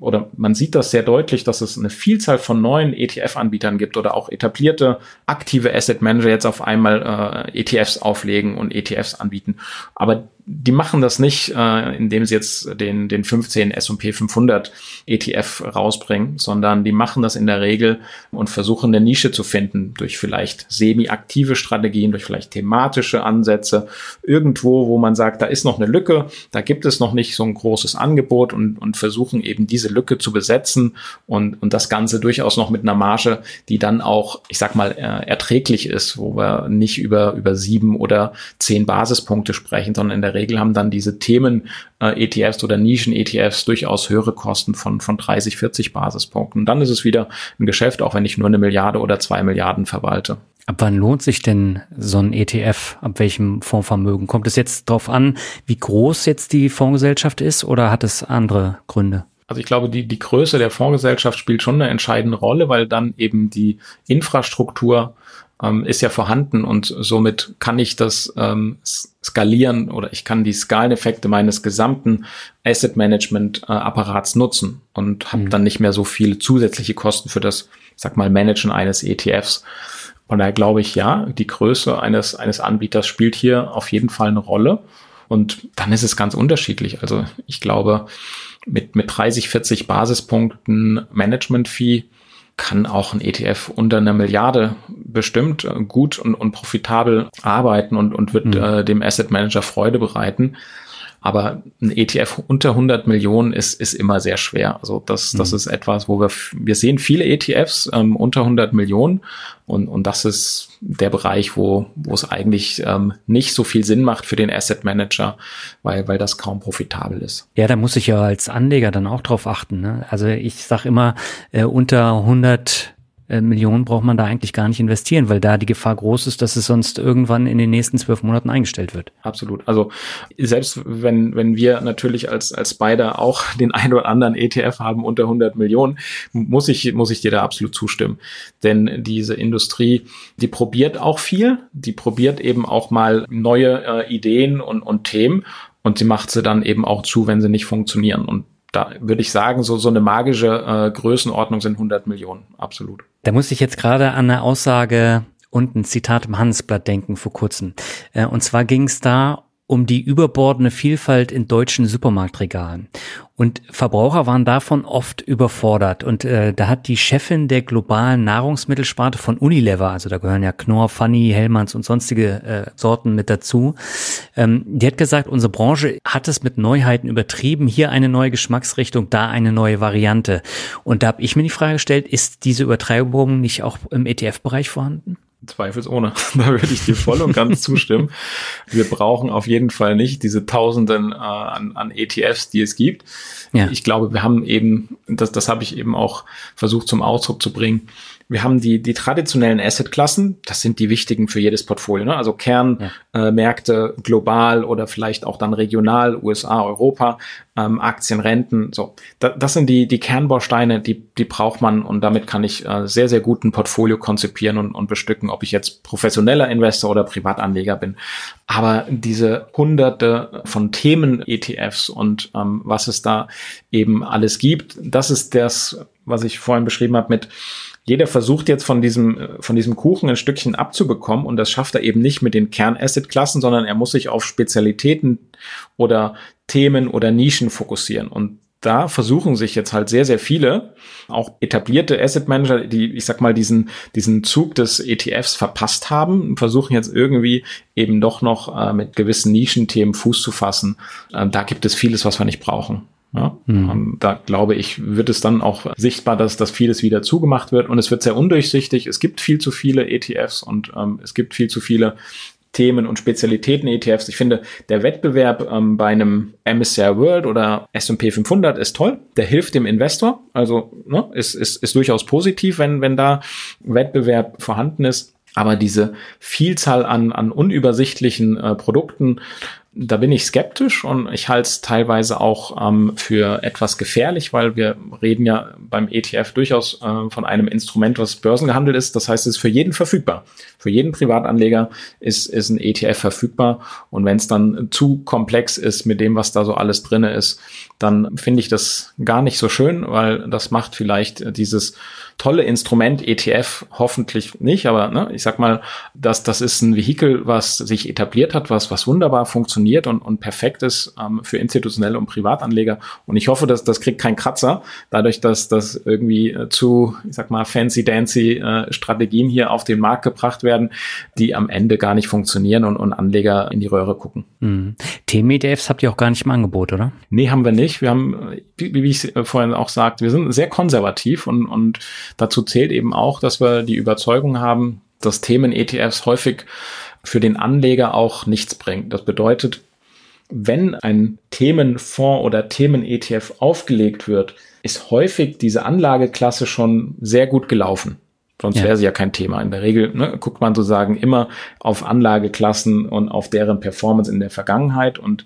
Speaker 1: oder man sieht das sehr deutlich, dass es eine Vielzahl von neuen ETF-Anbietern gibt oder auch etablierte aktive Asset Manager jetzt auf einmal äh, ETFs auflegen und ETFs anbieten. Aber die machen das nicht, äh, indem sie jetzt den, den 15 S&P 500 ETF rausbringen, sondern die machen das in der Regel und versuchen eine Nische zu finden durch vielleicht semi-aktive Strategien, durch vielleicht thematische Ansätze, irgendwo, wo man sagt, da ist noch eine Lücke, da gibt es noch nicht so ein großes Angebot und, und versuchen eben diese Lücke zu besetzen und, und das Ganze durchaus noch mit einer Marge, die dann auch, ich sag mal, äh, erträglich ist, wo wir nicht über, über sieben oder zehn Basispunkte sprechen, sondern in der Regel haben dann diese Themen äh, oder Nischen-ETFs durchaus höhere Kosten von, von 30, 40 Basispunkten. Und dann ist es wieder ein Geschäft, auch wenn ich nur eine Milliarde oder zwei Milliarden verwalte.
Speaker 2: Ab wann lohnt sich denn so ein ETF? Ab welchem Fondsvermögen? Kommt es jetzt darauf an, wie groß jetzt die Fondsgesellschaft ist oder hat es andere Gründe?
Speaker 1: Also ich glaube, die, die Größe der Fondsgesellschaft spielt schon eine entscheidende Rolle, weil dann eben die Infrastruktur ähm, ist ja vorhanden und somit kann ich das ähm, skalieren oder ich kann die Skaleneffekte meines gesamten Asset Management äh, Apparats nutzen und habe mhm. dann nicht mehr so viele zusätzliche Kosten für das, sag mal, Managen eines ETFs. Von daher glaube ich, ja, die Größe eines, eines Anbieters spielt hier auf jeden Fall eine Rolle. Und dann ist es ganz unterschiedlich. Also ich glaube, mit, mit 30, 40 Basispunkten Management-Fee kann auch ein ETF unter einer Milliarde bestimmt gut und, und profitabel arbeiten und, und wird mhm. äh, dem Asset Manager Freude bereiten. Aber ein ETF unter 100 Millionen ist, ist immer sehr schwer. Also das, das mhm. ist etwas, wo wir, wir sehen viele ETFs ähm, unter 100 Millionen und, und das ist der Bereich, wo, wo es eigentlich ähm, nicht so viel Sinn macht für den Asset Manager, weil, weil das kaum profitabel ist.
Speaker 2: Ja, da muss ich ja als Anleger dann auch drauf achten. Ne? Also ich sag immer, äh, unter 100 äh, Millionen braucht man da eigentlich gar nicht investieren, weil da die Gefahr groß ist, dass es sonst irgendwann in den nächsten zwölf Monaten eingestellt wird.
Speaker 1: Absolut. Also selbst wenn, wenn wir natürlich als, als Spider auch den ein oder anderen ETF haben unter 100 Millionen, muss ich, muss ich dir da absolut zustimmen. Denn diese Industrie, die probiert auch viel, die probiert eben auch mal neue äh, Ideen und, und Themen und sie macht sie dann eben auch zu, wenn sie nicht funktionieren. Und da würde ich sagen, so, so eine magische äh, Größenordnung sind 100 Millionen, absolut.
Speaker 2: Da muss ich jetzt gerade an eine Aussage und ein Zitat im Handelsblatt denken vor kurzem. Äh, und zwar ging es da um die überbordene Vielfalt in deutschen Supermarktregalen. Und Verbraucher waren davon oft überfordert. Und äh, da hat die Chefin der globalen Nahrungsmittelsparte von Unilever, also da gehören ja Knorr, Funny, Hellmanns und sonstige äh, Sorten mit dazu, ähm, die hat gesagt, unsere Branche hat es mit Neuheiten übertrieben. Hier eine neue Geschmacksrichtung, da eine neue Variante. Und da habe ich mir die Frage gestellt, ist diese Übertreibung nicht auch im ETF-Bereich vorhanden?
Speaker 1: Zweifelsohne. Da würde ich dir voll und ganz zustimmen. Wir brauchen auf jeden Fall nicht diese Tausenden äh, an, an ETFs, die es gibt. Ja. Ich glaube, wir haben eben, das, das habe ich eben auch versucht zum Ausdruck zu bringen, wir haben die, die traditionellen Assetklassen, das sind die wichtigen für jedes Portfolio, ne? also Kernmärkte äh, global oder vielleicht auch dann regional, USA, Europa, ähm, Aktien, Renten, so. Da, das sind die, die Kernbausteine, die, die braucht man und damit kann ich äh, sehr, sehr gut ein Portfolio konzipieren und, und bestücken, ob ich jetzt professioneller Investor oder Privatanleger bin. Aber diese hunderte von Themen-ETFs und ähm, was es da eben alles gibt, das ist das, was ich vorhin beschrieben habe mit jeder versucht jetzt von diesem, äh, von diesem Kuchen ein Stückchen abzubekommen und das schafft er eben nicht mit den Kernasset-Klassen, sondern er muss sich auf Spezialitäten oder Themen oder Nischen fokussieren. Und da versuchen sich jetzt halt sehr, sehr viele, auch etablierte Asset Manager, die, ich sag mal, diesen, diesen Zug des ETFs verpasst haben, versuchen jetzt irgendwie eben doch noch äh, mit gewissen Nischenthemen Fuß zu fassen. Äh, da gibt es vieles, was wir nicht brauchen. Ja, mhm. Da glaube ich, wird es dann auch sichtbar, dass das vieles wieder zugemacht wird und es wird sehr undurchsichtig. Es gibt viel zu viele ETFs und ähm, es gibt viel zu viele Themen und Spezialitäten ETFs. Ich finde, der Wettbewerb ähm, bei einem MSCI World oder S&P 500 ist toll. Der hilft dem Investor. Also ne, ist, ist, ist durchaus positiv, wenn, wenn da Wettbewerb vorhanden ist. Aber diese Vielzahl an, an unübersichtlichen äh, Produkten da bin ich skeptisch und ich halte es teilweise auch ähm, für etwas gefährlich, weil wir reden ja beim ETF durchaus äh, von einem Instrument, was börsengehandelt ist. Das heißt, es ist für jeden verfügbar. Für jeden Privatanleger ist, ist ein ETF verfügbar. Und wenn es dann zu komplex ist mit dem, was da so alles drinne ist, dann finde ich das gar nicht so schön, weil das macht vielleicht dieses tolle Instrument ETF hoffentlich nicht, aber ne, ich sag mal, dass das ist ein Vehikel, was sich etabliert hat, was was wunderbar funktioniert und, und perfekt ist ähm, für institutionelle und Privatanleger. Und ich hoffe, dass das kriegt keinen Kratzer, dadurch, dass das irgendwie äh, zu, ich sag mal, fancy dancy äh, Strategien hier auf den Markt gebracht werden, die am Ende gar nicht funktionieren und, und Anleger in die Röhre gucken.
Speaker 2: Mhm. Themen-ETFs habt ihr auch gar nicht im Angebot, oder?
Speaker 1: Nee, haben wir nicht. Wir haben, wie, wie ich vorhin auch sagte, wir sind sehr konservativ und, und Dazu zählt eben auch, dass wir die Überzeugung haben, dass Themen-ETFs häufig für den Anleger auch nichts bringen. Das bedeutet, wenn ein Themenfonds oder Themen-ETF aufgelegt wird, ist häufig diese Anlageklasse schon sehr gut gelaufen. Sonst ja. wäre sie ja kein Thema. In der Regel ne, guckt man sozusagen immer auf Anlageklassen und auf deren Performance in der Vergangenheit. Und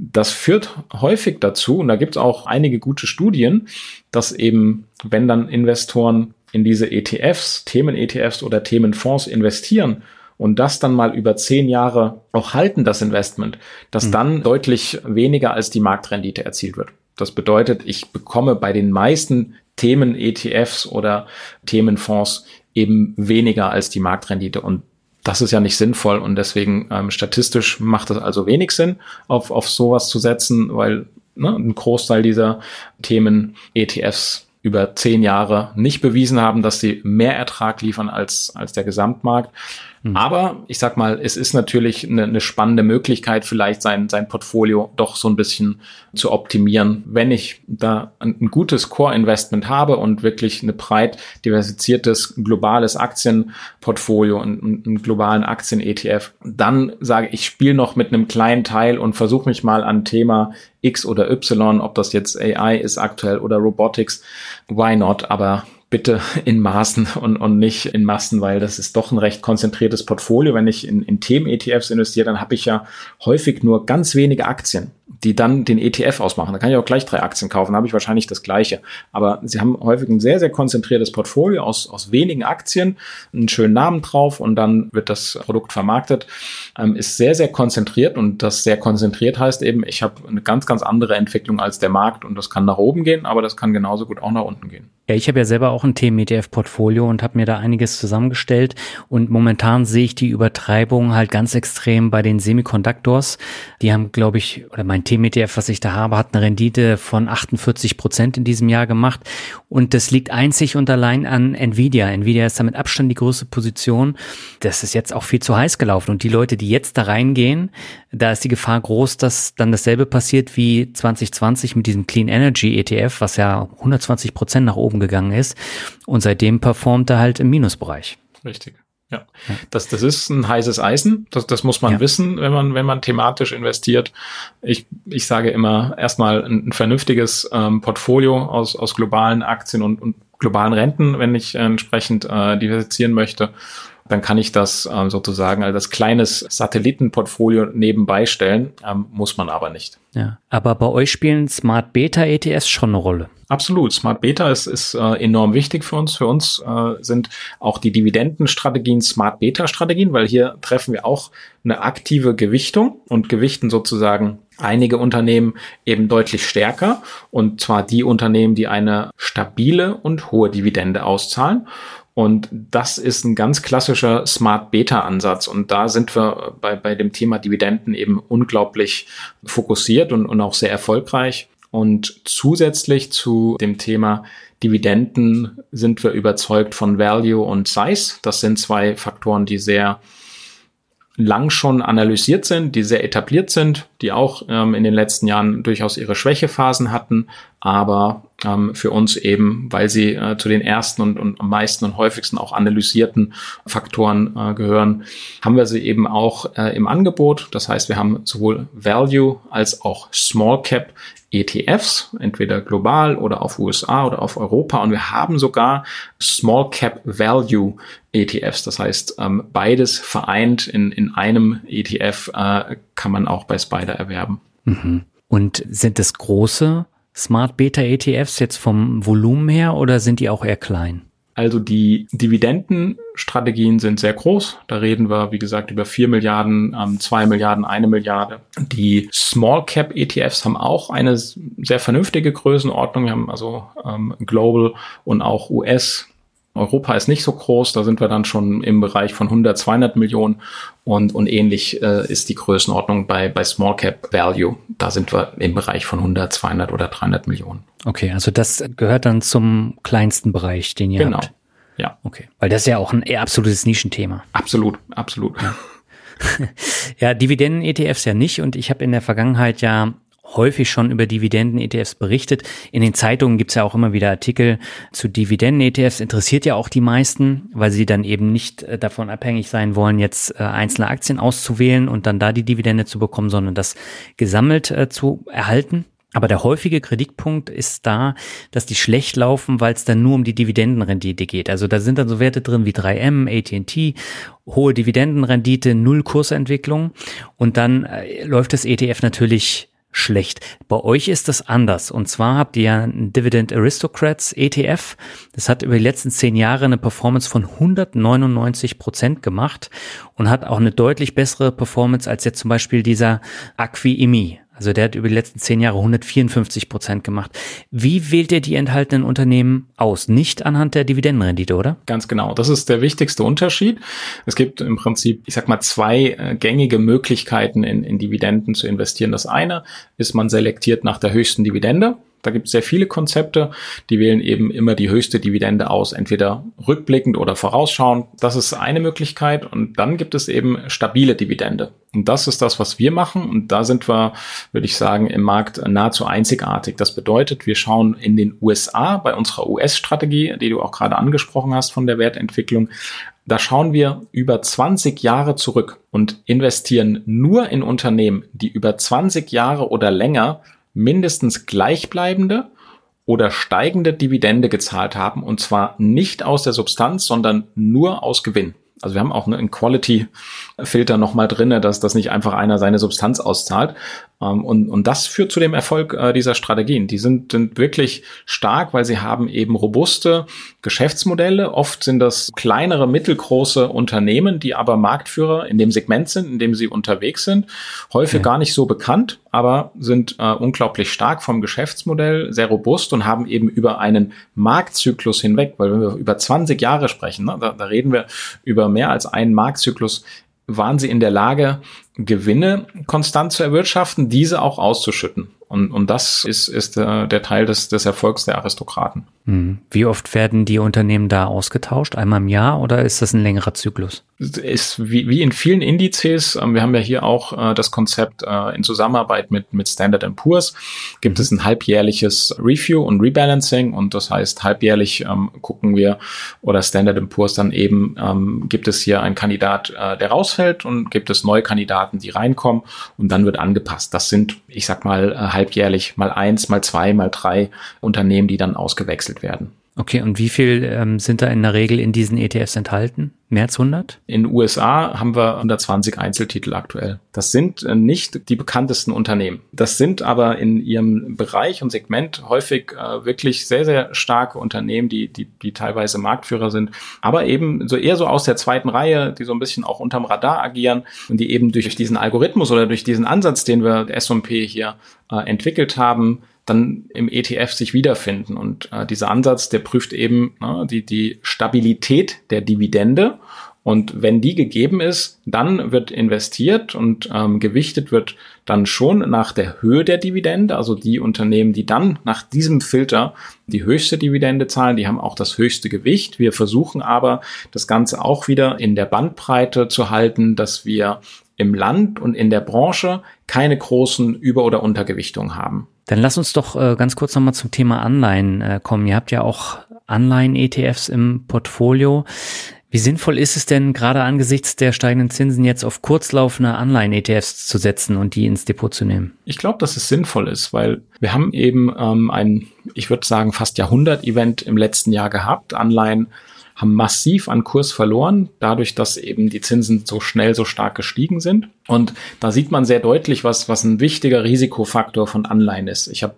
Speaker 1: das führt häufig dazu, und da gibt es auch einige gute Studien, dass eben, wenn dann Investoren in diese ETFs, Themen-ETFs oder Themenfonds investieren und das dann mal über zehn Jahre auch halten, das Investment, dass mhm. dann deutlich weniger als die Marktrendite erzielt wird. Das bedeutet, ich bekomme bei den meisten Themen-ETFs oder Themenfonds eben weniger als die Marktrendite. Und das ist ja nicht sinnvoll und deswegen ähm, statistisch macht es also wenig Sinn, auf, auf sowas zu setzen, weil ne, ein Großteil dieser Themen ETFs über zehn Jahre nicht bewiesen haben, dass sie mehr Ertrag liefern als, als der Gesamtmarkt. Mhm. Aber ich sag mal, es ist natürlich eine, eine spannende Möglichkeit, vielleicht sein, sein Portfolio doch so ein bisschen zu optimieren. Wenn ich da ein, gutes Core-Investment habe und wirklich eine breit diversifiziertes globales Aktienportfolio und einen globalen Aktien-ETF, dann sage ich, ich spiele noch mit einem kleinen Teil und versuche mich mal an Thema X oder Y, ob das jetzt AI ist aktuell oder Robotics, why not? Aber bitte in Maßen und, und nicht in Massen, weil das ist doch ein recht konzentriertes Portfolio. Wenn ich in, in Themen-ETFs investiere, dann habe ich ja häufig nur ganz wenige Aktien die dann den ETF ausmachen. Da kann ich auch gleich drei Aktien kaufen, habe ich wahrscheinlich das gleiche. Aber sie haben häufig ein sehr, sehr konzentriertes Portfolio aus, aus wenigen Aktien, einen schönen Namen drauf und dann wird das Produkt vermarktet. Ähm, ist sehr, sehr konzentriert und das sehr konzentriert heißt eben, ich habe eine ganz, ganz andere Entwicklung als der Markt und das kann nach oben gehen, aber das kann genauso gut auch nach unten gehen.
Speaker 2: Ja, ich habe ja selber auch ein Themen-ETF-Portfolio und habe mir da einiges zusammengestellt und momentan sehe ich die Übertreibung halt ganz extrem bei den Semiconductors. Die haben, glaube ich, oder mein TMETF, was ich da habe, hat eine Rendite von 48 Prozent in diesem Jahr gemacht. Und das liegt einzig und allein an Nvidia. Nvidia ist damit Abstand die größte Position. Das ist jetzt auch viel zu heiß gelaufen. Und die Leute, die jetzt da reingehen, da ist die Gefahr groß, dass dann dasselbe passiert wie 2020 mit diesem Clean Energy ETF, was ja 120 Prozent nach oben gegangen ist. Und seitdem performt er halt im Minusbereich.
Speaker 1: Richtig. Ja, das, das ist ein heißes Eisen. Das, das muss man ja. wissen, wenn man, wenn man thematisch investiert. Ich, ich sage immer erstmal ein, ein vernünftiges ähm, Portfolio aus, aus globalen Aktien und, und globalen Renten, wenn ich entsprechend äh, diversifizieren möchte dann kann ich das ähm, sozusagen als kleines Satellitenportfolio nebenbei stellen, ähm, muss man aber nicht.
Speaker 2: Ja, aber bei euch spielen Smart Beta ETS schon eine Rolle.
Speaker 1: Absolut. Smart Beta ist, ist äh, enorm wichtig für uns. Für uns äh, sind auch die Dividendenstrategien Smart Beta Strategien, weil hier treffen wir auch eine aktive Gewichtung und gewichten sozusagen einige Unternehmen eben deutlich stärker und zwar die Unternehmen, die eine stabile und hohe Dividende auszahlen. Und das ist ein ganz klassischer Smart Beta Ansatz. Und da sind wir bei, bei dem Thema Dividenden eben unglaublich fokussiert und, und auch sehr erfolgreich. Und zusätzlich zu dem Thema Dividenden sind wir überzeugt von Value und Size. Das sind zwei Faktoren, die sehr lang schon analysiert sind, die sehr etabliert sind, die auch ähm, in den letzten Jahren durchaus ihre Schwächephasen hatten, aber ähm, für uns eben, weil sie äh, zu den ersten und, und am meisten und häufigsten auch analysierten Faktoren äh, gehören, haben wir sie eben auch äh, im Angebot. Das heißt, wir haben sowohl Value als auch Small Cap ETFs, entweder global oder auf USA oder auf Europa. Und wir haben sogar Small Cap Value ETFs. Das heißt, ähm, beides vereint in, in einem ETF äh, kann man auch bei Spider erwerben.
Speaker 2: Mhm. Und sind das große Smart Beta ETFs jetzt vom Volumen her oder sind die auch eher klein?
Speaker 1: Also die Dividendenstrategien sind sehr groß. Da reden wir, wie gesagt, über 4 Milliarden, ähm, 2 Milliarden, eine Milliarde. Die Small Cap ETFs haben auch eine sehr vernünftige Größenordnung. Wir haben also ähm, Global und auch US Europa ist nicht so groß, da sind wir dann schon im Bereich von 100, 200 Millionen und, und ähnlich äh, ist die Größenordnung bei, bei Small Cap Value. Da sind wir im Bereich von 100, 200 oder 300 Millionen.
Speaker 2: Okay, also das gehört dann zum kleinsten Bereich, den ihr genau. habt.
Speaker 1: Ja.
Speaker 2: Okay, weil das ist ja auch ein absolutes Nischenthema.
Speaker 1: Absolut, absolut.
Speaker 2: Ja. ja, Dividenden-ETFs ja nicht und ich habe in der Vergangenheit ja häufig schon über Dividenden-ETFs berichtet. In den Zeitungen gibt's ja auch immer wieder Artikel zu Dividenden-ETFs. Interessiert ja auch die meisten, weil sie dann eben nicht äh, davon abhängig sein wollen, jetzt äh, einzelne Aktien auszuwählen und dann da die Dividende zu bekommen, sondern das gesammelt äh, zu erhalten. Aber der häufige Kritikpunkt ist da, dass die schlecht laufen, weil es dann nur um die Dividendenrendite geht. Also da sind dann so Werte drin wie 3M, AT&T, hohe Dividendenrendite, null Kursentwicklung und dann läuft das ETF natürlich schlecht. Bei euch ist das anders. Und zwar habt ihr ja einen Dividend Aristocrats ETF. Das hat über die letzten zehn Jahre eine Performance von 199 Prozent gemacht und hat auch eine deutlich bessere Performance als jetzt zum Beispiel dieser Acqui-Imi. Also der hat über die letzten zehn Jahre 154 Prozent gemacht. Wie wählt ihr die enthaltenen Unternehmen aus? Nicht anhand der Dividendenrendite, oder?
Speaker 1: Ganz genau. Das ist der wichtigste Unterschied. Es gibt im Prinzip, ich sag mal, zwei äh, gängige Möglichkeiten in, in Dividenden zu investieren. Das eine ist, man selektiert nach der höchsten Dividende. Da gibt es sehr viele Konzepte, die wählen eben immer die höchste Dividende aus, entweder rückblickend oder vorausschauend. Das ist eine Möglichkeit. Und dann gibt es eben stabile Dividende. Und das ist das, was wir machen. Und da sind wir, würde ich sagen, im Markt nahezu einzigartig. Das bedeutet, wir schauen in den USA bei unserer US-Strategie, die du auch gerade angesprochen hast von der Wertentwicklung, da schauen wir über 20 Jahre zurück und investieren nur in Unternehmen, die über 20 Jahre oder länger mindestens gleichbleibende oder steigende Dividende gezahlt haben und zwar nicht aus der Substanz, sondern nur aus Gewinn. Also wir haben auch einen Quality-Filter nochmal drinne, dass das nicht einfach einer seine Substanz auszahlt. Ähm, und, und das führt zu dem Erfolg äh, dieser Strategien. Die sind, sind wirklich stark, weil sie haben eben robuste Geschäftsmodelle. Oft sind das kleinere, mittelgroße Unternehmen, die aber Marktführer in dem Segment sind, in dem sie unterwegs sind. Häufig ja. gar nicht so bekannt, aber sind äh, unglaublich stark vom Geschäftsmodell, sehr robust und haben eben über einen Marktzyklus hinweg, weil wenn wir über 20 Jahre sprechen, ne, da, da reden wir über mehr als einen Marktzyklus, waren sie in der Lage, Gewinne konstant zu erwirtschaften, diese auch auszuschütten. Und, und das ist, ist der, der Teil des, des Erfolgs der Aristokraten.
Speaker 2: Hm. Wie oft werden die Unternehmen da ausgetauscht? Einmal im Jahr oder ist das ein längerer Zyklus?
Speaker 1: Ist wie, wie in vielen Indizes, ähm, wir haben ja hier auch äh, das Konzept äh, in Zusammenarbeit mit, mit Standard Poor's, gibt es ein halbjährliches Review und Rebalancing und das heißt, halbjährlich ähm, gucken wir oder Standard Poor's dann eben, ähm, gibt es hier einen Kandidat, äh, der rausfällt und gibt es neue Kandidaten, die reinkommen und dann wird angepasst. Das sind, ich sag mal, äh, halbjährlich mal eins, mal zwei, mal drei Unternehmen, die dann ausgewechselt werden.
Speaker 2: Okay, und wie viel ähm, sind da in der Regel in diesen ETFs enthalten? Mehr als 100?
Speaker 1: In den USA haben wir 120 Einzeltitel aktuell. Das sind äh, nicht die bekanntesten Unternehmen. Das sind aber in ihrem Bereich und Segment häufig äh, wirklich sehr, sehr starke Unternehmen, die, die, die teilweise Marktführer sind, aber eben so eher so aus der zweiten Reihe, die so ein bisschen auch unterm Radar agieren und die eben durch diesen Algorithmus oder durch diesen Ansatz, den wir S&P hier äh, entwickelt haben, dann im ETF sich wiederfinden. Und äh, dieser Ansatz, der prüft eben ne, die, die Stabilität der Dividende. Und wenn die gegeben ist, dann wird investiert und ähm, gewichtet wird dann schon nach der Höhe der Dividende. Also die Unternehmen, die dann nach diesem Filter die höchste Dividende zahlen, die haben auch das höchste Gewicht. Wir versuchen aber das Ganze auch wieder in der Bandbreite zu halten, dass wir im Land und in der Branche keine großen Über- oder Untergewichtungen haben.
Speaker 2: Dann lass uns doch äh, ganz kurz nochmal zum Thema Anleihen äh, kommen. Ihr habt ja auch Anleihen-ETFs im Portfolio. Wie sinnvoll ist es denn gerade angesichts der steigenden Zinsen jetzt auf kurzlaufende Anleihen-ETFs zu setzen und die ins Depot zu nehmen?
Speaker 1: Ich glaube, dass es sinnvoll ist, weil wir haben eben ähm, ein, ich würde sagen, fast Jahrhundert-Event im letzten Jahr gehabt. Anleihen haben massiv an Kurs verloren, dadurch, dass eben die Zinsen so schnell so stark gestiegen sind. Und da sieht man sehr deutlich, was, was ein wichtiger Risikofaktor von Anleihen ist. Ich habe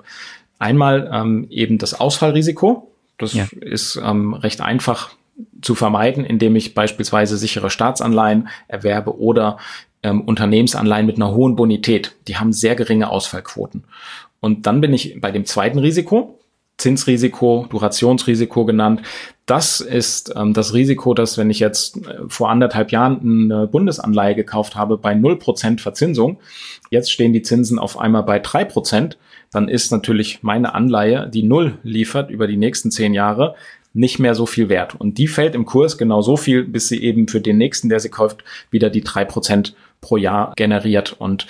Speaker 1: einmal ähm, eben das Ausfallrisiko. Das ja. ist ähm, recht einfach zu vermeiden, indem ich beispielsweise sichere Staatsanleihen erwerbe oder ähm, Unternehmensanleihen mit einer hohen Bonität. Die haben sehr geringe Ausfallquoten. Und dann bin ich bei dem zweiten Risiko, Zinsrisiko, Durationsrisiko genannt. Das ist ähm, das Risiko, dass wenn ich jetzt äh, vor anderthalb Jahren eine Bundesanleihe gekauft habe bei 0% Verzinsung, jetzt stehen die Zinsen auf einmal bei 3%, dann ist natürlich meine Anleihe, die null liefert über die nächsten zehn Jahre, nicht mehr so viel wert. Und die fällt im Kurs genau so viel, bis sie eben für den nächsten, der sie kauft, wieder die drei Prozent pro Jahr generiert. Und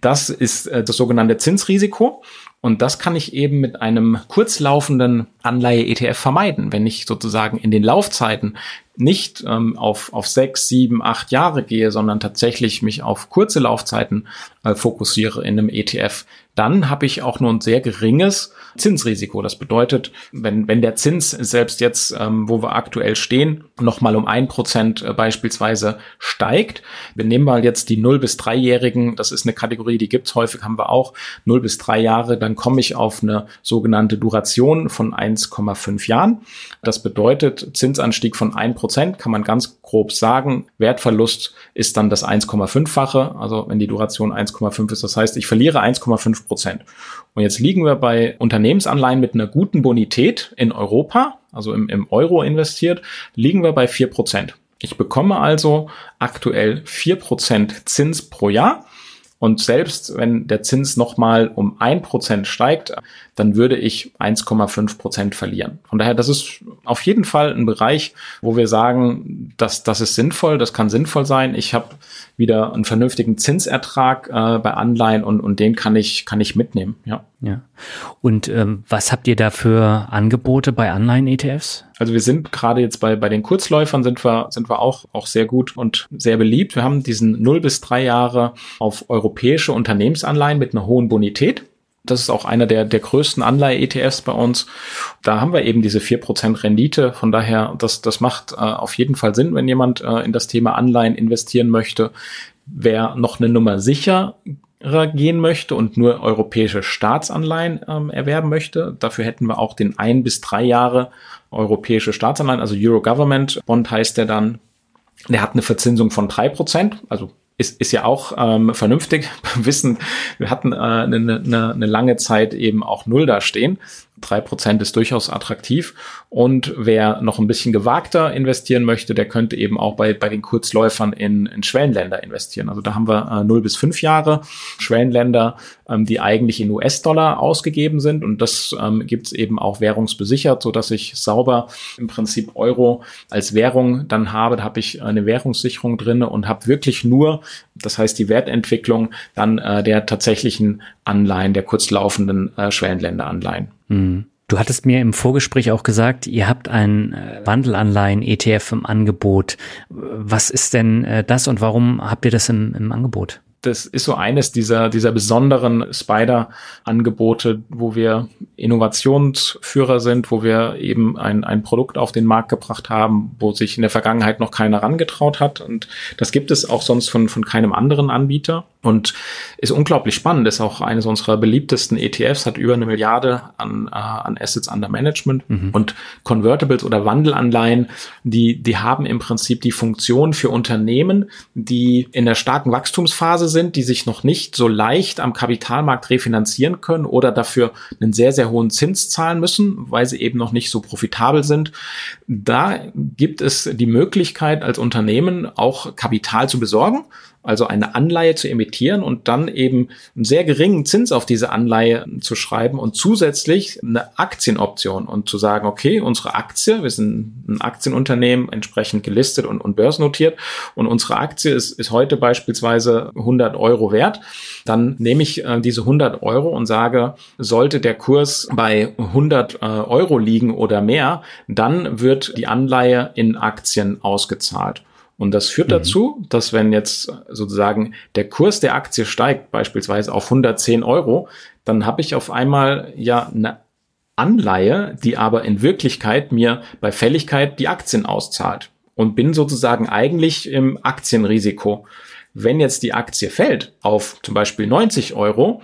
Speaker 1: das ist äh, das sogenannte Zinsrisiko. Und das kann ich eben mit einem kurzlaufenden Anleihe-ETF vermeiden, wenn ich sozusagen in den Laufzeiten nicht ähm, auf, auf sechs, sieben, acht Jahre gehe, sondern tatsächlich mich auf kurze Laufzeiten äh, fokussiere in einem ETF, dann habe ich auch nur ein sehr geringes Zinsrisiko. Das bedeutet, wenn, wenn der Zins selbst jetzt, ähm, wo wir aktuell stehen, nochmal um ein Prozent äh, beispielsweise steigt, wir nehmen mal jetzt die 0 bis 3-Jährigen, das ist eine Kategorie, die gibt's häufig, haben wir auch, 0 bis 3 Jahre, dann komme ich auf eine sogenannte Duration von 1,5 Jahren. Das bedeutet, Zinsanstieg von 1 Prozent kann man ganz grob sagen, Wertverlust ist dann das 1,5-fache, also wenn die Duration 1,5 ist, das heißt, ich verliere 1,5 Prozent. Und jetzt liegen wir bei Unternehmensanleihen mit einer guten Bonität in Europa, also im, im Euro investiert, liegen wir bei vier Prozent. Ich bekomme also aktuell vier Prozent Zins pro Jahr Und selbst wenn der Zins nochmal um ein Prozent steigt, dann würde ich 1,5 Prozent verlieren. Von daher, das ist auf jeden Fall ein Bereich, wo wir sagen, dass das ist sinnvoll, das kann sinnvoll sein. Ich habe wieder einen vernünftigen Zinsertrag äh, bei Anleihen und, und den kann ich, kann ich mitnehmen. Ja.
Speaker 2: ja. Und ähm, was habt ihr da für Angebote bei Anleihen-ETFs?
Speaker 1: Also wir sind gerade jetzt bei, bei den Kurzläufern sind wir, sind wir auch, auch sehr gut und sehr beliebt. Wir haben diesen 0 bis 3 Jahre auf europäische Unternehmensanleihen mit einer hohen Bonität. Das ist auch einer der, der größten Anleihe-ETFs bei uns. Da haben wir eben diese vier Prozent Rendite. Von daher, das, das macht äh, auf jeden Fall Sinn, wenn jemand äh, in das Thema Anleihen investieren möchte. Wer noch eine Nummer sicher gehen möchte und nur europäische Staatsanleihen ähm, erwerben möchte. Dafür hätten wir auch den ein bis drei Jahre europäische Staatsanleihen, also Euro Government Bond heißt der dann. Der hat eine Verzinsung von drei Prozent, also ist, ist ja auch ähm, vernünftig. Wissen, wir hatten äh, eine, eine, eine lange Zeit eben auch null da stehen drei Prozent ist durchaus attraktiv. Und wer noch ein bisschen gewagter investieren möchte, der könnte eben auch bei, bei den Kurzläufern in, in Schwellenländer investieren. Also da haben wir äh, 0 bis 5 Jahre Schwellenländer, ähm, die eigentlich in US-Dollar ausgegeben sind. Und das ähm, gibt es eben auch währungsbesichert, so dass ich sauber im Prinzip Euro als Währung dann habe. Da habe ich eine Währungssicherung drin und habe wirklich nur, das heißt die Wertentwicklung dann äh, der tatsächlichen Anleihen, der kurzlaufenden äh, Schwellenländeranleihen.
Speaker 2: Mhm. Du hattest mir im Vorgespräch auch gesagt, ihr habt ein äh, Wandelanleihen-ETF im Angebot. Was ist denn äh, das und warum habt ihr das im, im Angebot?
Speaker 1: das ist so eines dieser, dieser besonderen Spider-Angebote, wo wir Innovationsführer sind, wo wir eben ein, ein Produkt auf den Markt gebracht haben, wo sich in der Vergangenheit noch keiner rangetraut hat. Und das gibt es auch sonst von, von keinem anderen Anbieter und ist unglaublich spannend. Ist auch eines unserer beliebtesten ETFs, hat über eine Milliarde an, äh, an Assets under Management mhm. und Convertibles oder Wandelanleihen, die, die haben im Prinzip die Funktion für Unternehmen, die in der starken Wachstumsphase sind, die sich noch nicht so leicht am Kapitalmarkt refinanzieren können oder dafür einen sehr, sehr hohen Zins zahlen müssen, weil sie eben noch nicht so profitabel sind. Da gibt es die Möglichkeit als Unternehmen auch Kapital zu besorgen also eine Anleihe zu emittieren und dann eben einen sehr geringen Zins auf diese Anleihe zu schreiben und zusätzlich eine Aktienoption und zu sagen, okay, unsere Aktie, wir sind ein Aktienunternehmen entsprechend gelistet und, und börsennotiert und unsere Aktie ist, ist heute beispielsweise 100 Euro wert, dann nehme ich äh, diese 100 Euro und sage, sollte der Kurs bei 100 äh, Euro liegen oder mehr, dann wird die Anleihe in Aktien ausgezahlt. Und das führt mhm. dazu, dass wenn jetzt sozusagen der Kurs der Aktie steigt, beispielsweise auf 110 Euro, dann habe ich auf einmal ja eine Anleihe, die aber in Wirklichkeit mir bei Fälligkeit die Aktien auszahlt und bin sozusagen eigentlich im Aktienrisiko. Wenn jetzt die Aktie fällt auf zum Beispiel 90 Euro,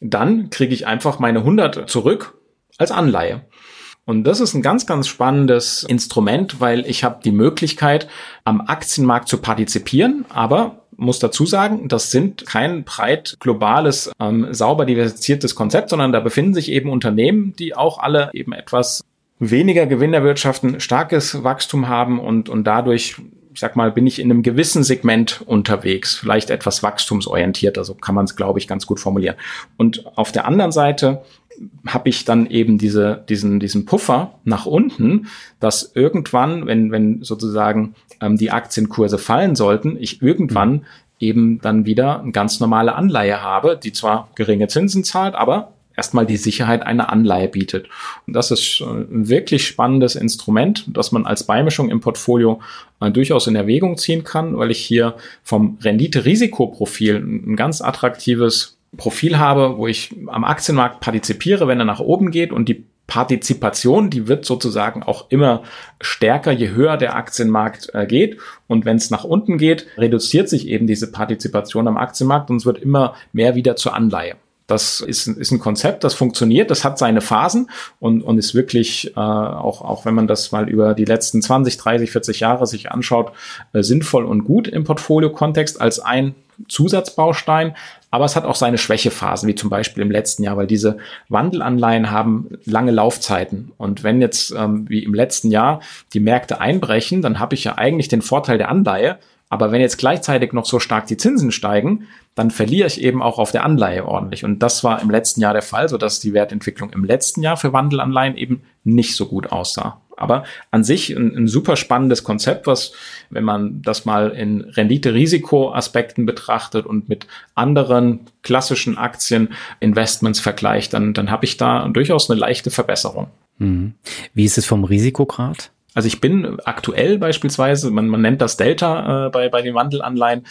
Speaker 1: dann kriege ich einfach meine 100 zurück als Anleihe. Und das ist ein ganz, ganz spannendes Instrument, weil ich habe die Möglichkeit, am Aktienmarkt zu partizipieren, aber muss dazu sagen, das sind kein breit globales, ähm, sauber diversifiziertes Konzept, sondern da befinden sich eben Unternehmen, die auch alle eben etwas weniger Gewinn erwirtschaften, starkes Wachstum haben und, und dadurch ich sag mal, bin ich in einem gewissen Segment unterwegs, vielleicht etwas wachstumsorientiert, also kann man es, glaube ich, ganz gut formulieren. Und auf der anderen Seite habe ich dann eben diese, diesen, diesen Puffer nach unten, dass irgendwann, wenn, wenn sozusagen ähm, die Aktienkurse fallen sollten, ich irgendwann eben dann wieder eine ganz normale Anleihe habe, die zwar geringe Zinsen zahlt, aber erstmal die Sicherheit einer Anleihe bietet. Und das ist ein wirklich spannendes Instrument, das man als Beimischung im Portfolio äh, durchaus in Erwägung ziehen kann, weil ich hier vom Rendite-Risikoprofil ein ganz attraktives Profil habe, wo ich am Aktienmarkt partizipiere, wenn er nach oben geht und die Partizipation, die wird sozusagen auch immer stärker, je höher der Aktienmarkt äh, geht. Und wenn es nach unten geht, reduziert sich eben diese Partizipation am Aktienmarkt und es wird immer mehr wieder zur Anleihe. Das ist, ist ein Konzept, das funktioniert, das hat seine Phasen und, und ist wirklich, äh, auch, auch wenn man das mal über die letzten 20, 30, 40 Jahre sich anschaut, äh, sinnvoll und gut im Portfolio-Kontext als ein Zusatzbaustein. Aber es hat auch seine Schwächephasen, wie zum Beispiel im letzten Jahr, weil diese Wandelanleihen haben lange Laufzeiten. Und wenn jetzt, ähm, wie im letzten Jahr, die Märkte einbrechen, dann habe ich ja eigentlich den Vorteil der Anleihe, Aber wenn jetzt gleichzeitig noch so stark die Zinsen steigen, dann verliere ich eben auch auf der Anleihe ordentlich. Und das war im letzten Jahr der Fall, sodass die Wertentwicklung im letzten Jahr für Wandelanleihen eben nicht so gut aussah. Aber an sich ein, ein super spannendes Konzept, was, wenn man das mal in Rendite-Risiko-Aspekten betrachtet und mit anderen klassischen Aktieninvestments vergleicht, dann, dann habe ich da durchaus eine leichte Verbesserung.
Speaker 2: Mhm. Wie ist es vom Risikograd?
Speaker 1: Also ich bin aktuell beispielsweise, man, man nennt das Delta äh, bei, bei den Wandelanleihen,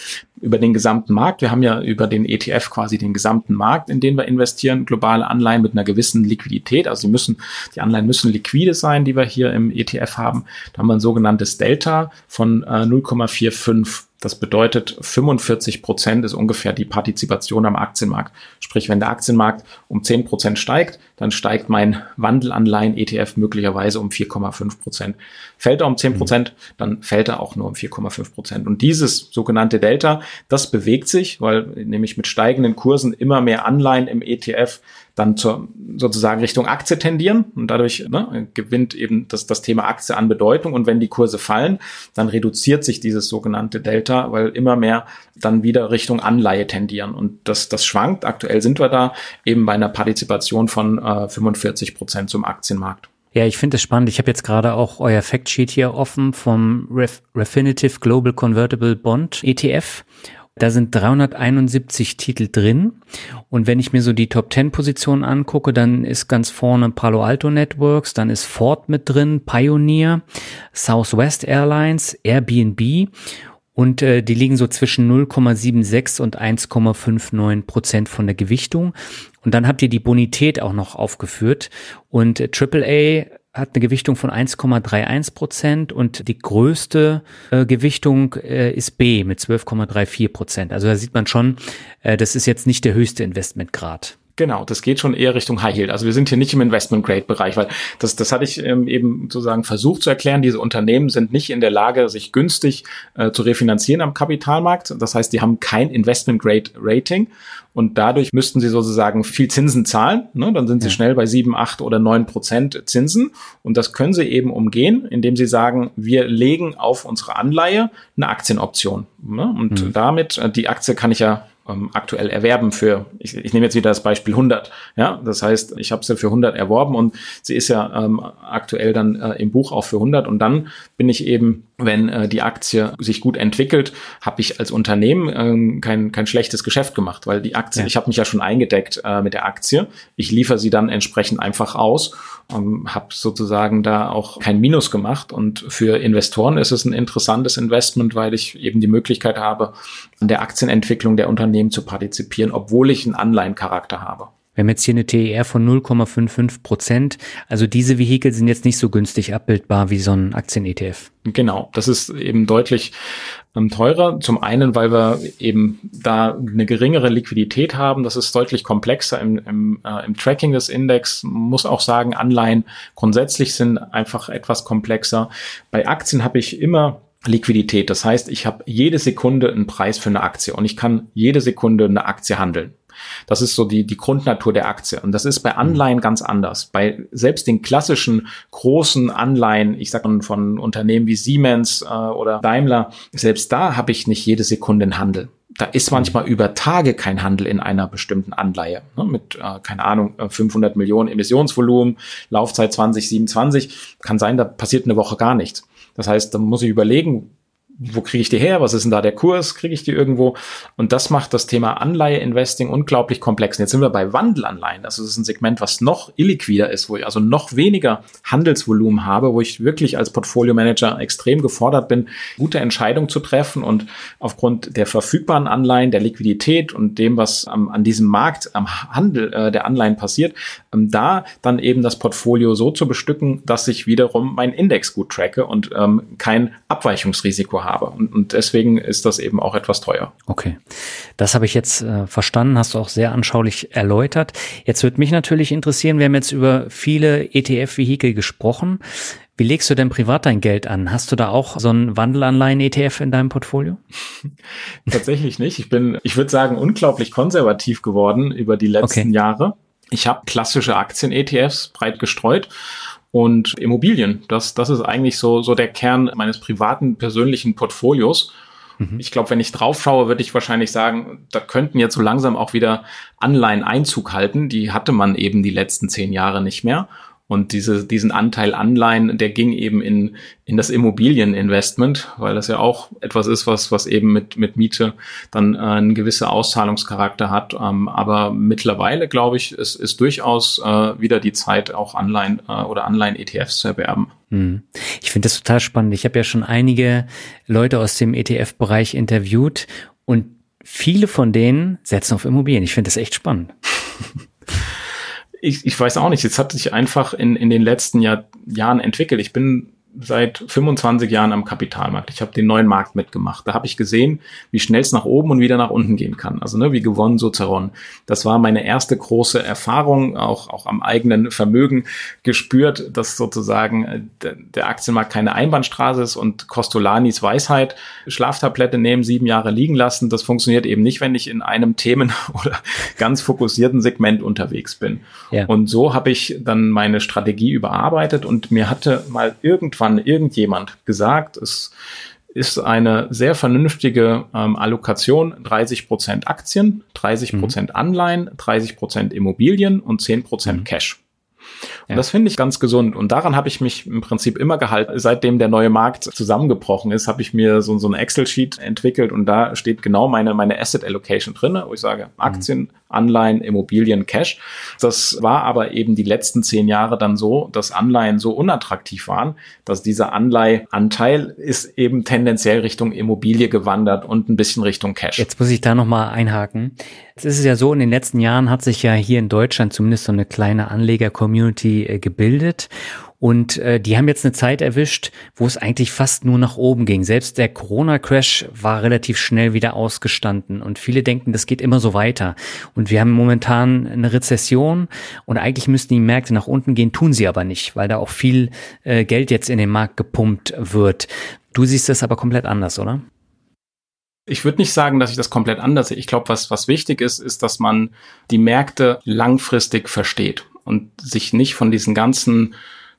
Speaker 1: über den gesamten Markt. Wir haben ja über den ETF quasi den gesamten Markt, in den wir investieren, globale Anleihen mit einer gewissen Liquidität. Also die müssen, die Anleihen müssen liquide sein, die wir hier im ETF haben. Da haben wir ein sogenanntes Delta von äh, 0,45 das bedeutet, 45 Prozent ist ungefähr die Partizipation am Aktienmarkt. Sprich, wenn der Aktienmarkt um 10 Prozent steigt, dann steigt mein Wandelanleihen-ETF möglicherweise um 4,5 Prozent. Fällt er um 10 Prozent, dann fällt er auch nur um 4,5 Prozent. Und dieses sogenannte Delta, das bewegt sich, weil nämlich mit steigenden Kursen immer mehr Anleihen im ETF dann zur, sozusagen Richtung Aktie tendieren und dadurch ne, gewinnt eben das, das Thema Aktie an Bedeutung und wenn die Kurse fallen, dann reduziert sich dieses sogenannte Delta, weil immer mehr dann wieder Richtung Anleihe tendieren und das, das schwankt. Aktuell sind wir da eben bei einer Partizipation von äh, 45 Prozent zum Aktienmarkt.
Speaker 2: Ja, ich finde es spannend. Ich habe jetzt gerade auch euer Factsheet hier offen vom Ref Refinitiv Global Convertible Bond ETF. Da sind 371 Titel drin. Und wenn ich mir so die Top 10 Positionen angucke, dann ist ganz vorne Palo Alto Networks, dann ist Ford mit drin, Pioneer, Southwest Airlines, Airbnb und äh, die liegen so zwischen 0,76 und 1,59 Prozent von der Gewichtung. Und dann habt ihr die Bonität auch noch aufgeführt. Und äh, AAA hat eine Gewichtung von 1,31 Prozent und die größte äh, Gewichtung äh, ist B mit 12,34 Prozent. Also da sieht man schon, äh, das ist jetzt nicht der höchste Investmentgrad.
Speaker 1: Genau, das geht schon eher Richtung High Yield. Also wir sind hier nicht im Investment Grade Bereich, weil das, das hatte ich ähm, eben sozusagen versucht zu erklären. Diese Unternehmen sind nicht in der Lage, sich günstig äh, zu refinanzieren am Kapitalmarkt. Das heißt, die haben kein Investment Grade Rating und dadurch müssten sie sozusagen viel Zinsen zahlen. Ne? Dann sind sie ja. schnell bei sieben, acht oder neun Prozent Zinsen und das können sie eben umgehen, indem sie sagen, wir legen auf unsere Anleihe eine Aktienoption. Ne? Und mhm. damit, äh, die Aktie kann ich ja ähm, aktuell erwerben für, ich, ich nehme jetzt wieder das Beispiel 100. Ja, das heißt, ich habe sie für 100 erworben und sie ist ja ähm, aktuell dann äh, im Buch auch für 100 und dann bin ich eben, wenn äh, die Aktie sich gut entwickelt, habe ich als Unternehmen ähm, kein, kein schlechtes Geschäft gemacht, weil die Aktie, ja. ich habe mich ja schon eingedeckt äh, mit der Aktie. Ich liefere sie dann entsprechend einfach aus, ähm, habe sozusagen da auch kein Minus gemacht und für Investoren ist es ein interessantes Investment, weil ich eben die Möglichkeit habe, an der Aktienentwicklung der Unternehmen zu partizipieren, obwohl ich einen Anleihencharakter habe.
Speaker 2: Wir haben jetzt hier eine TER von 0,55 Prozent. Also diese Vehikel sind jetzt nicht so günstig abbildbar wie so ein Aktien-ETF.
Speaker 1: Genau, das ist eben deutlich ähm, teurer. Zum einen, weil wir eben da eine geringere Liquidität haben. Das ist deutlich komplexer im, im, äh, im Tracking des Index. Muss auch sagen, Anleihen grundsätzlich sind einfach etwas komplexer. Bei Aktien habe ich immer Liquidität. Das heißt, ich habe jede Sekunde einen Preis für eine Aktie und ich kann jede Sekunde eine Aktie handeln. Das ist so die, die Grundnatur der Aktie. Und das ist bei Anleihen ganz anders. Bei selbst den klassischen großen Anleihen, ich sage von Unternehmen wie Siemens äh, oder Daimler, selbst da habe ich nicht jede Sekunde einen Handel da ist manchmal über Tage kein Handel in einer bestimmten Anleihe. Ne, mit, äh, keine Ahnung, 500 Millionen Emissionsvolumen, Laufzeit 2027. Kann sein, da passiert eine Woche gar nichts. Das heißt, da muss ich überlegen, wo kriege ich die her? Was ist denn da der Kurs? Kriege ich die irgendwo? Und das macht das Thema Anleihe-Investing unglaublich komplex. Und jetzt sind wir bei Wandelanleihen. Das ist ein Segment, was noch illiquider ist, wo ich also noch weniger Handelsvolumen habe, wo ich wirklich als Portfolio-Manager extrem gefordert bin, gute Entscheidungen zu treffen und aufgrund der verfügbaren Anleihen, der Liquidität und dem, was am, an diesem Markt, am Handel äh, der Anleihen passiert, ähm, da dann eben das Portfolio so zu bestücken, dass ich wiederum meinen Index gut tracke und ähm, kein Abweichungsrisiko habe. Und, und deswegen ist das eben auch etwas teuer.
Speaker 2: Okay, das habe ich jetzt äh, verstanden, hast du auch sehr anschaulich erläutert. Jetzt würde mich natürlich interessieren, wir haben jetzt über viele ETF-Vehikel gesprochen. Wie legst du denn privat dein Geld an? Hast du da auch so einen Wandelanleihen-ETF in deinem Portfolio?
Speaker 1: Tatsächlich nicht. Ich bin, ich würde sagen, unglaublich konservativ geworden über die letzten okay. Jahre. Ich habe klassische Aktien-ETFs breit gestreut und Immobilien. Das, das ist eigentlich so, so der Kern meines privaten, persönlichen Portfolios. Mhm. Ich glaube, wenn ich drauf schaue, würde ich wahrscheinlich sagen, da könnten jetzt so langsam auch wieder Anleihen Einzug halten. Die hatte man eben die letzten zehn Jahre nicht mehr. Und diese, diesen Anteil Anleihen, der ging eben in, in das Immobilieninvestment, weil das ja auch etwas ist, was, was eben mit, mit Miete dann äh, einen gewissen Auszahlungscharakter hat. Ähm, aber mittlerweile, glaube ich, ist, ist durchaus äh, wieder die Zeit, auch Anleihen äh, oder Anleihen-ETFs zu erwerben.
Speaker 2: Hm. Ich finde das total spannend. Ich habe ja schon einige Leute aus dem ETF-Bereich interviewt und viele von denen setzen auf Immobilien. Ich finde das echt spannend.
Speaker 1: ich, ich weiß auch nicht, es hat sich einfach in, in den letzten Jahr, Jahren entwickelt. Ich bin seit 25 Jahren am Kapitalmarkt. Ich habe den neuen Markt mitgemacht. Da habe ich gesehen, wie schnell es nach oben und wieder nach unten gehen kann. Also ne, wie gewonnen, so zerronnen. Das war meine erste große Erfahrung, auch, auch am eigenen Vermögen gespürt, dass sozusagen äh, der Aktienmarkt keine Einbahnstraße ist und Costolanis Weisheit, Schlaftablette nehmen, sieben Jahre liegen lassen, das funktioniert eben nicht, wenn ich in einem Themen- oder ganz fokussierten Segment unterwegs bin. Ja. Und so habe ich dann meine Strategie überarbeitet und mir hatte mal irgendwann irgendwann irgendjemand gesagt, es ist eine sehr vernünftige ähm, Allokation, 30 Prozent Aktien, 30 Prozent mhm. Anleihen, 30 Prozent Immobilien und 10 Prozent mhm. Cash. Und ja. das finde ich ganz gesund. Und daran habe ich mich im Prinzip immer gehalten. Seitdem der neue Markt zusammengebrochen ist, habe ich mir so, so ein Excel-Sheet entwickelt und da steht genau meine, meine Asset Allocation drin, wo ich sage, Aktien, mhm. Anleihen, Immobilien, Cash. Das war aber eben die letzten zehn Jahre dann so, dass Anleihen so unattraktiv waren, dass dieser Anleihanteil ist eben tendenziell Richtung Immobilie gewandert und ein bisschen Richtung Cash.
Speaker 2: Jetzt muss ich da nochmal einhaken. Jetzt ist es ja so, in den letzten Jahren hat sich ja hier in Deutschland zumindest so eine kleine Anleger-Community äh, gebildet und äh, die haben jetzt eine Zeit erwischt, wo es eigentlich fast nur nach oben ging. Selbst der Corona-Crash war relativ schnell wieder ausgestanden. Und viele denken, das geht immer so weiter. Und wir haben momentan eine Rezession und eigentlich müssten die Märkte nach unten gehen, tun sie aber nicht, weil da auch viel äh, Geld jetzt in den Markt gepumpt wird. Du siehst das aber komplett anders, oder?
Speaker 1: Ich würde nicht sagen, dass ich das komplett anders sehe. Ich glaube, was, was wichtig ist, ist, dass man die Märkte langfristig versteht und sich nicht von diesen ganzen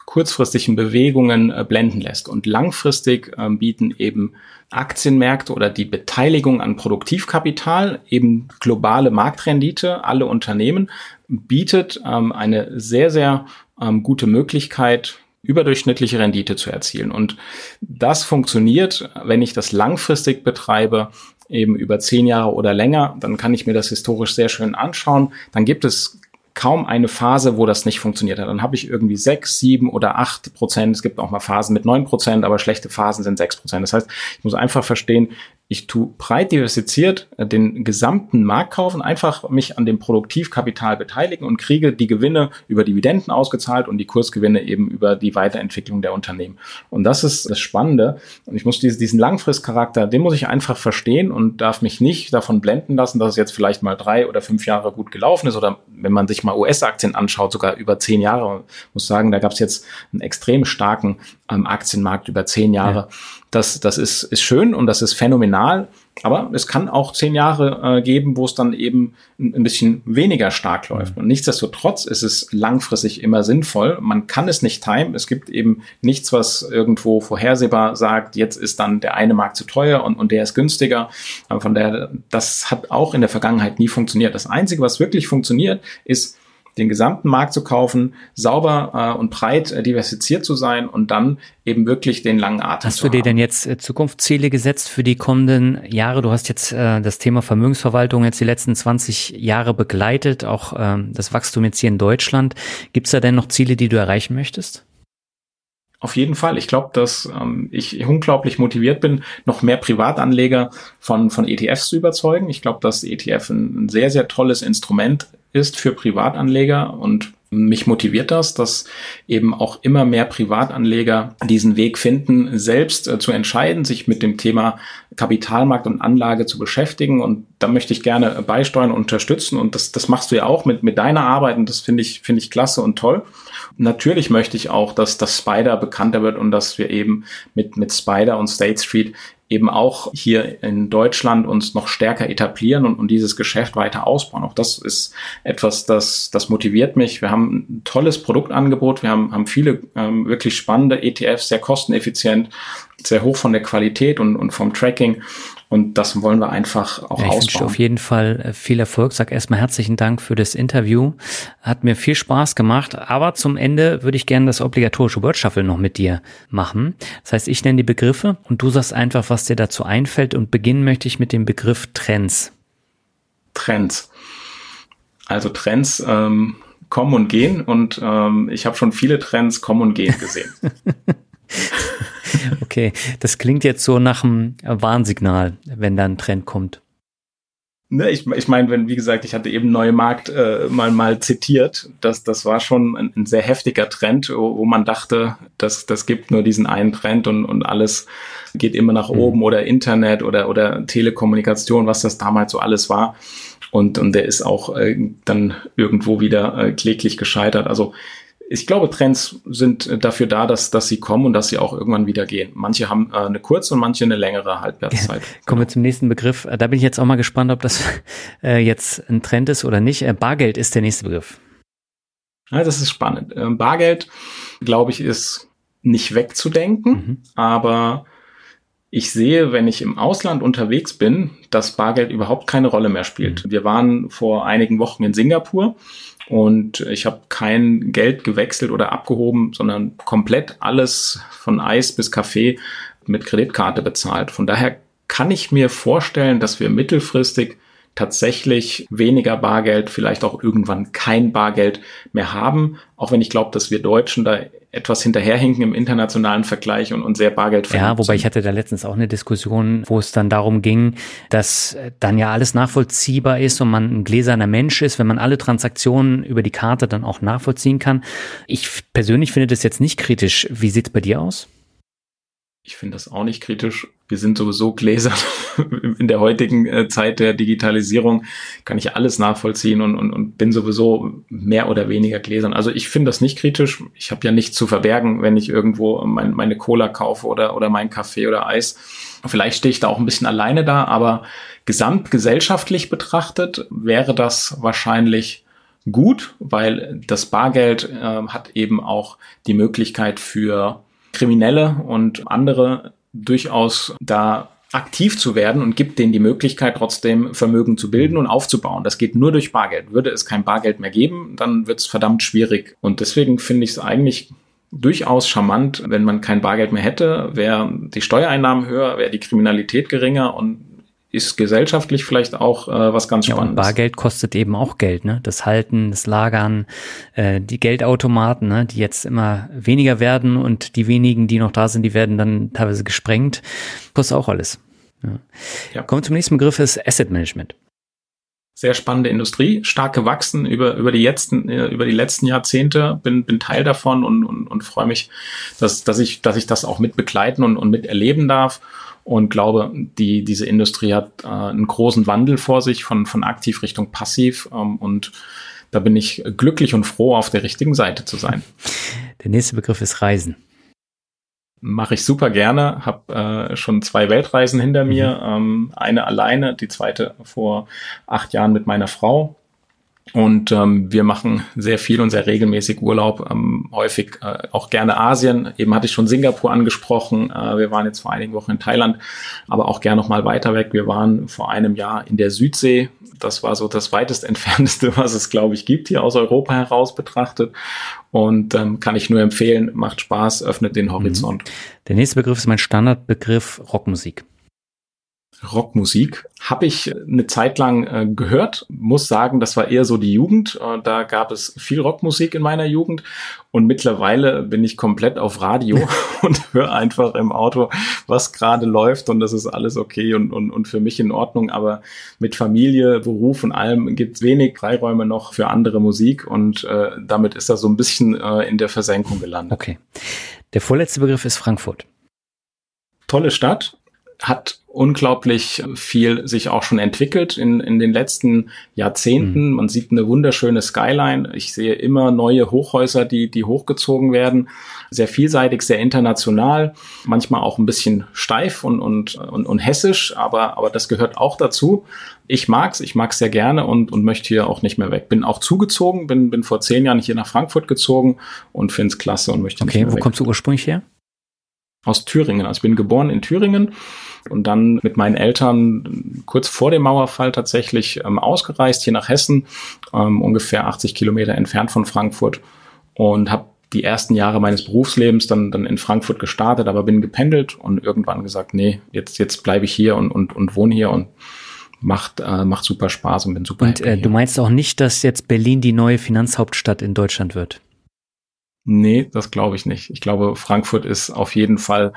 Speaker 1: kurzfristigen Bewegungen äh, blenden lässt. Und langfristig äh, bieten eben Aktienmärkte oder die Beteiligung an Produktivkapital, eben globale Marktrendite, alle Unternehmen, bietet ähm, eine sehr, sehr ähm, gute Möglichkeit, überdurchschnittliche Rendite zu erzielen. Und das funktioniert, wenn ich das langfristig betreibe, eben über zehn Jahre oder länger, dann kann ich mir das historisch sehr schön anschauen. Dann gibt es kaum eine Phase, wo das nicht funktioniert hat. Dann habe ich irgendwie sechs, sieben oder acht Prozent. Es gibt auch mal Phasen mit neun Prozent, aber schlechte Phasen sind sechs Prozent. Das heißt, ich muss einfach verstehen, ich tue breit diversifiziert äh, den gesamten Markt kaufen, einfach mich an dem Produktivkapital beteiligen und kriege die Gewinne über Dividenden ausgezahlt und die Kursgewinne eben über die Weiterentwicklung der Unternehmen. Und das ist das Spannende. Und ich muss diesen, Langfristcharakter, den muss ich einfach verstehen und darf mich nicht davon blenden lassen, dass es jetzt vielleicht mal drei oder fünf Jahre gut gelaufen ist oder wenn man sich mal US-Aktien anschaut, sogar über zehn Jahre. Muss sagen, da gab es jetzt einen extrem starken ähm, Aktienmarkt über zehn Jahre. Ja. Das, das ist, ist schön und das ist phänomenal. Aber es kann auch zehn Jahre äh, geben, wo es dann eben ein, ein bisschen weniger stark läuft. Mhm. Und nichtsdestotrotz ist es langfristig immer sinnvoll. Man kann es nicht timen. Es gibt eben nichts, was irgendwo vorhersehbar sagt, jetzt ist dann der eine Markt zu teuer und, und der ist günstiger. Aber von daher, das hat auch in der Vergangenheit nie funktioniert. Das Einzige, was wirklich funktioniert, ist, den gesamten Markt zu kaufen, sauber äh, und breit äh, diversifiziert zu sein und dann eben wirklich den langen Atem
Speaker 2: Hast du dir denn jetzt äh, Zukunftsziele gesetzt für die kommenden Jahre? Du hast jetzt äh, das Thema Vermögensverwaltung jetzt die letzten 20 Jahre begleitet, auch ähm, das Wachstum jetzt hier in Deutschland. Gibt es da denn noch Ziele, die du erreichen möchtest?
Speaker 1: Auf jeden Fall. Ich glaube, dass ähm, ich unglaublich motiviert bin, noch mehr Privatanleger von, von ETFs zu überzeugen. Ich glaube, dass ETF ein, ein sehr, sehr tolles Instrument ist für Privatanleger und mich motiviert das, dass eben auch immer mehr Privatanleger diesen Weg finden, selbst äh, zu entscheiden, sich mit dem Thema Kapitalmarkt und Anlage zu beschäftigen. Und da möchte ich gerne beisteuern und unterstützen. Und das, das machst du ja auch mit, mit deiner Arbeit. Und das finde ich, finde ich klasse und toll. Natürlich möchte ich auch, dass das Spider bekannter wird und dass wir eben mit, mit Spider und State Street eben auch hier in Deutschland uns noch stärker etablieren und, und dieses Geschäft weiter ausbauen. Auch das ist etwas, das, das motiviert mich. Wir haben ein tolles Produktangebot, wir haben, haben viele ähm, wirklich spannende ETFs, sehr kosteneffizient sehr hoch von der Qualität und, und vom Tracking. Und das wollen wir einfach auch
Speaker 2: ja, ich
Speaker 1: ausbauen.
Speaker 2: wünsche auf jeden Fall äh, viel Erfolg. Sag erstmal herzlichen Dank für das Interview. Hat mir viel Spaß gemacht. Aber zum Ende würde ich gerne das obligatorische Word Shuffle noch mit dir machen. Das heißt, ich nenne die Begriffe und du sagst einfach, was dir dazu einfällt. Und beginnen möchte ich mit dem Begriff Trends.
Speaker 1: Trends. Also Trends ähm, kommen und gehen und ähm, ich habe schon viele Trends kommen und gehen gesehen.
Speaker 2: okay, das klingt jetzt so nach einem Warnsignal, wenn da ein Trend kommt.
Speaker 1: Ne, ich, ich meine, wenn, wie gesagt, ich hatte eben Neue Markt äh, mal mal zitiert, das, das war schon ein, ein sehr heftiger Trend, wo, wo man dachte, das, das gibt nur diesen einen Trend und, und alles geht immer nach mhm. oben oder Internet oder, oder Telekommunikation, was das damals so alles war. Und, und der ist auch äh, dann irgendwo wieder äh, kläglich gescheitert. Also ich glaube, Trends sind äh, dafür da, dass, dass sie kommen und dass sie auch irgendwann wieder gehen. Manche haben äh, eine kurze und manche eine längere Halbwertszeit.
Speaker 2: Kommen wir zum nächsten Begriff. Äh, da bin ich jetzt auch mal gespannt, ob das äh, jetzt ein Trend ist oder nicht. Äh, Bargeld ist der nächste Begriff.
Speaker 1: Ja, das ist spannend. Ähm, Bargeld, glaube ich, ist nicht wegzudenken, mhm. aber ich sehe, wenn ich im Ausland unterwegs bin, dass Bargeld überhaupt keine Rolle mehr spielt. Mhm. Wir waren vor einigen Wochen in Singapur und ich habe kein Geld gewechselt oder abgehoben, sondern komplett alles von Eis bis Kaffee mit Kreditkarte bezahlt. Von daher kann ich mir vorstellen, dass wir mittelfristig tatsächlich weniger Bargeld, vielleicht auch irgendwann kein Bargeld mehr haben. Auch wenn ich glaube, dass wir Deutschen da etwas hinterherhinken im internationalen Vergleich und, und sehr Bargeld
Speaker 2: Ja, wobei ich hatte da letztens auch eine Diskussion, wo es dann darum ging, dass dann ja alles nachvollziehbar ist und man ein gläserner Mensch ist, wenn man alle Transaktionen über die Karte dann auch nachvollziehen kann. Ich persönlich finde das jetzt nicht kritisch. Wie sieht's bei dir aus?
Speaker 1: Ich finde das auch nicht kritisch. Wir sind sowieso gläsern. In der heutigen äh, Zeit der Digitalisierung kann ich alles nachvollziehen und, und, und bin sowieso mehr oder weniger gläsern. Also ich finde das nicht kritisch. Ich habe ja nichts zu verbergen, wenn ich irgendwo mein, meine Cola kaufe oder, oder mein Kaffee oder Eis. Vielleicht stehe ich da auch ein bisschen alleine da, aber gesamtgesellschaftlich betrachtet wäre das wahrscheinlich gut, weil das Bargeld äh, hat eben auch die Möglichkeit für Kriminelle und andere durchaus da aktiv zu werden und gibt denen die Möglichkeit, trotzdem Vermögen zu bilden und aufzubauen. Das geht nur durch Bargeld. Würde es kein Bargeld mehr geben, dann wird es verdammt schwierig. Und deswegen finde ich es eigentlich durchaus charmant, wenn man kein Bargeld mehr hätte, wäre die Steuereinnahmen höher, wäre die Kriminalität geringer und ist gesellschaftlich vielleicht auch äh, was ganz Spannendes. Ja, und
Speaker 2: Bargeld kostet eben auch Geld, ne? Das Halten, das Lagern, äh, die Geldautomaten, ne? die jetzt immer weniger werden und die wenigen, die noch da sind, die werden dann teilweise gesprengt. Kostet auch alles. Ja. Ja. Kommen wir zum nächsten Begriff, ist Asset Management
Speaker 1: sehr spannende Industrie, stark gewachsen über, über, die, letzten, äh, über die letzten Jahrzehnte, bin, bin Teil davon und, und, und freue mich, dass, dass, ich, dass ich das auch mit begleiten und, und mit erleben darf und glaube, die, diese Industrie hat äh, einen großen Wandel vor sich von, von aktiv Richtung passiv ähm, und da bin ich glücklich und froh, auf der richtigen Seite zu sein.
Speaker 2: Der nächste Begriff ist Reisen.
Speaker 1: Mache ich super gerne, habe äh, schon zwei Weltreisen hinter mir, mhm. ähm, eine alleine, die zweite vor acht Jahren mit meiner Frau. Und ähm, wir machen sehr viel und sehr regelmäßig Urlaub, ähm, häufig äh, auch gerne Asien. Eben hatte ich schon Singapur angesprochen. Äh, wir waren jetzt vor einigen Wochen in Thailand, aber auch gerne noch mal weiter weg. Wir waren vor einem Jahr in der Südsee. Das war so das weitest entfernteste, was es, glaube ich, gibt hier aus Europa heraus betrachtet. Und ähm, kann ich nur empfehlen, macht Spaß, öffnet den Horizont.
Speaker 2: Der nächste Begriff ist mein Standardbegriff Rockmusik.
Speaker 1: Rockmusik. Habe ich eine Zeit lang äh, gehört, muss sagen, das war eher so die Jugend. Äh, da gab es viel Rockmusik in meiner Jugend und mittlerweile bin ich komplett auf Radio und höre einfach im Auto, was gerade läuft und das ist alles okay und, und, und für mich in Ordnung. Aber mit Familie, Beruf und allem gibt es wenig Freiräume noch für andere Musik und äh, damit ist er so ein bisschen äh, in der Versenkung gelandet.
Speaker 2: Okay. Der vorletzte Begriff ist Frankfurt.
Speaker 1: Tolle Stadt, hat unglaublich viel sich auch schon entwickelt in, in den letzten Jahrzehnten. Mhm. Man sieht eine wunderschöne Skyline. Ich sehe immer neue Hochhäuser, die, die hochgezogen werden. Sehr vielseitig, sehr international, manchmal auch ein bisschen steif und, und, und, und hessisch, aber, aber das gehört auch dazu. Ich mag's, ich mag's sehr gerne und, und möchte hier auch nicht mehr weg. Bin auch zugezogen, bin, bin vor zehn Jahren hier nach Frankfurt gezogen und find's klasse und möchte
Speaker 2: okay, nicht mehr weg. Okay, wo kommst du ursprünglich her?
Speaker 1: Aus Thüringen. Also ich bin geboren in Thüringen und dann mit meinen Eltern kurz vor dem Mauerfall tatsächlich ähm, ausgereist hier nach Hessen, ähm, ungefähr 80 Kilometer entfernt von Frankfurt und habe die ersten Jahre meines Berufslebens dann, dann in Frankfurt gestartet, aber bin gependelt und irgendwann gesagt, nee, jetzt, jetzt bleibe ich hier und, und, und wohne hier und macht, äh, macht super Spaß und bin super
Speaker 2: Und äh, du meinst auch nicht, dass jetzt Berlin die neue Finanzhauptstadt in Deutschland wird?
Speaker 1: Nee, das glaube ich nicht. Ich glaube, Frankfurt ist auf jeden Fall,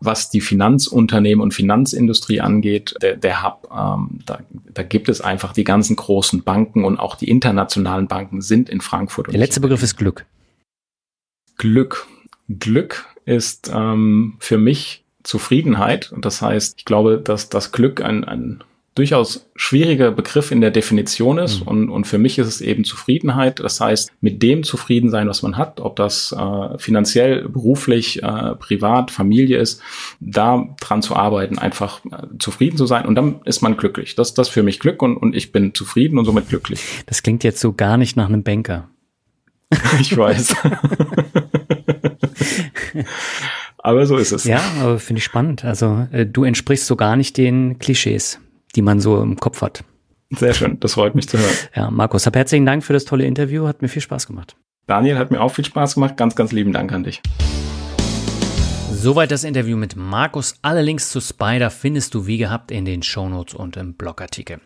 Speaker 1: was die Finanzunternehmen und Finanzindustrie angeht, der, der Hub. Ähm, da, da gibt es einfach die ganzen großen Banken und auch die internationalen Banken sind in Frankfurt.
Speaker 2: Der letzte Begriff ist Glück.
Speaker 1: Glück. Glück ist ähm, für mich Zufriedenheit. Und das heißt, ich glaube, dass das Glück ein, ein durchaus schwieriger Begriff in der Definition ist. Mhm. Und, und für mich ist es eben Zufriedenheit. Das heißt, mit dem zufrieden sein, was man hat, ob das äh, finanziell, beruflich, äh, privat, Familie ist, da dran zu arbeiten, einfach äh, zufrieden zu sein. Und dann ist man glücklich. Das ist das für mich Glück und, und ich bin zufrieden und somit glücklich.
Speaker 2: Das klingt jetzt so gar nicht nach einem Banker.
Speaker 1: ich weiß. aber so ist es.
Speaker 2: Ja, aber finde ich spannend. Also äh, du entsprichst so gar nicht den Klischees die man so im Kopf hat.
Speaker 1: Sehr schön, das freut mich zu hören.
Speaker 2: Ja, Markus, hab herzlichen Dank für das tolle Interview, hat mir viel Spaß gemacht.
Speaker 1: Daniel, hat mir auch viel Spaß gemacht, ganz, ganz lieben Dank an dich.
Speaker 2: Soweit das Interview mit Markus. Alle Links zu Spider findest du wie gehabt in den Shownotes und im Blogartikel.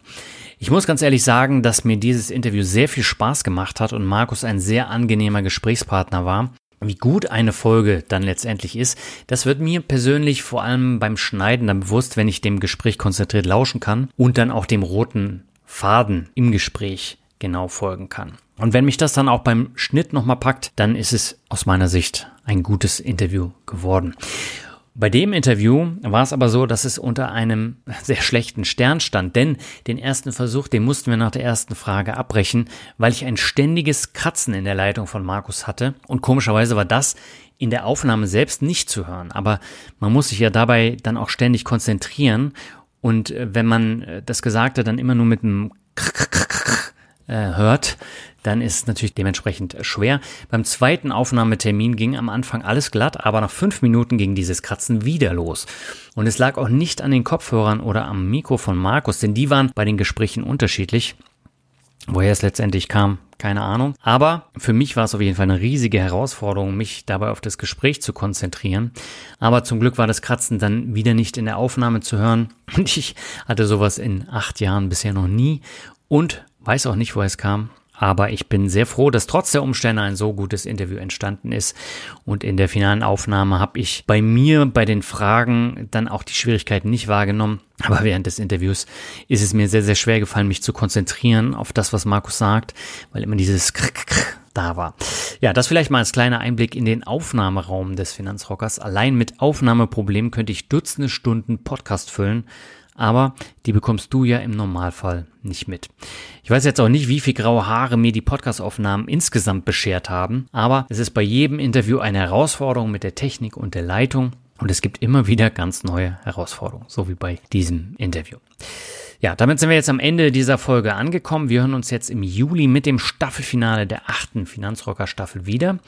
Speaker 2: Ich muss ganz ehrlich sagen, dass mir dieses Interview sehr viel Spaß gemacht hat und Markus ein sehr angenehmer Gesprächspartner war. Wie gut eine Folge dann letztendlich ist, das wird mir persönlich vor allem beim Schneiden dann bewusst, wenn ich dem Gespräch konzentriert lauschen kann und dann auch dem roten Faden im Gespräch genau folgen kann. Und wenn mich das dann auch beim Schnitt nochmal packt, dann ist es aus meiner Sicht ein gutes Interview geworden. Bei dem Interview war es aber so, dass es unter einem sehr schlechten Stern stand, denn den ersten Versuch, den mussten wir nach der ersten Frage abbrechen, weil ich ein ständiges Kratzen in der Leitung von Markus hatte. Und komischerweise war das in der Aufnahme selbst nicht zu hören, aber man muss sich ja dabei dann auch ständig konzentrieren. Und äh, wenn man äh, das Gesagte dann immer nur mit einem hört, dann ist es natürlich dementsprechend schwer. Beim zweiten Aufnahmetermin ging am Anfang alles glatt, aber nach fünf Minuten ging dieses Kratzen wieder los. Und es lag auch nicht an den Kopfhörern oder am Mikro von Markus, denn die waren bei den Gesprächen unterschiedlich. Woher es letztendlich kam, keine Ahnung. Aber für mich war es auf jeden Fall eine riesige Herausforderung, mich dabei auf das Gespräch zu konzentrieren. Aber zum Glück war das Kratzen dann wieder nicht in der Aufnahme zu hören. Und ich hatte sowas in acht Jahren bisher noch nie und weiß auch nicht, woher es kam. Aber ich bin sehr froh, dass trotz der Umstände ein so gutes Interview entstanden ist. Und in der finalen Aufnahme habe ich bei mir bei den Fragen dann auch die Schwierigkeiten nicht wahrgenommen. Aber während des Interviews ist es mir sehr, sehr schwer gefallen, mich zu konzentrieren auf das, was Markus sagt, weil immer dieses da war. Ja, das vielleicht mal als kleiner Einblick in den Aufnahmeraum des Finanzrockers. Allein mit Aufnahmeproblemen könnte ich Dutzende Stunden Podcast füllen aber die bekommst du ja im Normalfall nicht mit. Ich weiß jetzt auch nicht, wie viel graue Haare mir die Podcastaufnahmen insgesamt beschert haben, aber es ist bei jedem Interview eine Herausforderung mit der Technik und der Leitung und es gibt immer wieder ganz neue Herausforderungen, so wie bei diesem Interview. Ja, damit sind wir jetzt am Ende dieser Folge angekommen. Wir hören uns jetzt im Juli mit dem Staffelfinale der achten Finanzrocker Staffel wieder.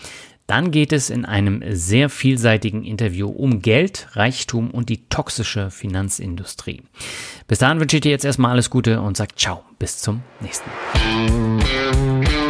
Speaker 2: Dann geht es in einem sehr vielseitigen Interview um Geld, Reichtum und die toxische Finanzindustrie. Bis dahin wünsche ich dir jetzt erstmal alles Gute und sag ciao, bis zum nächsten Mal.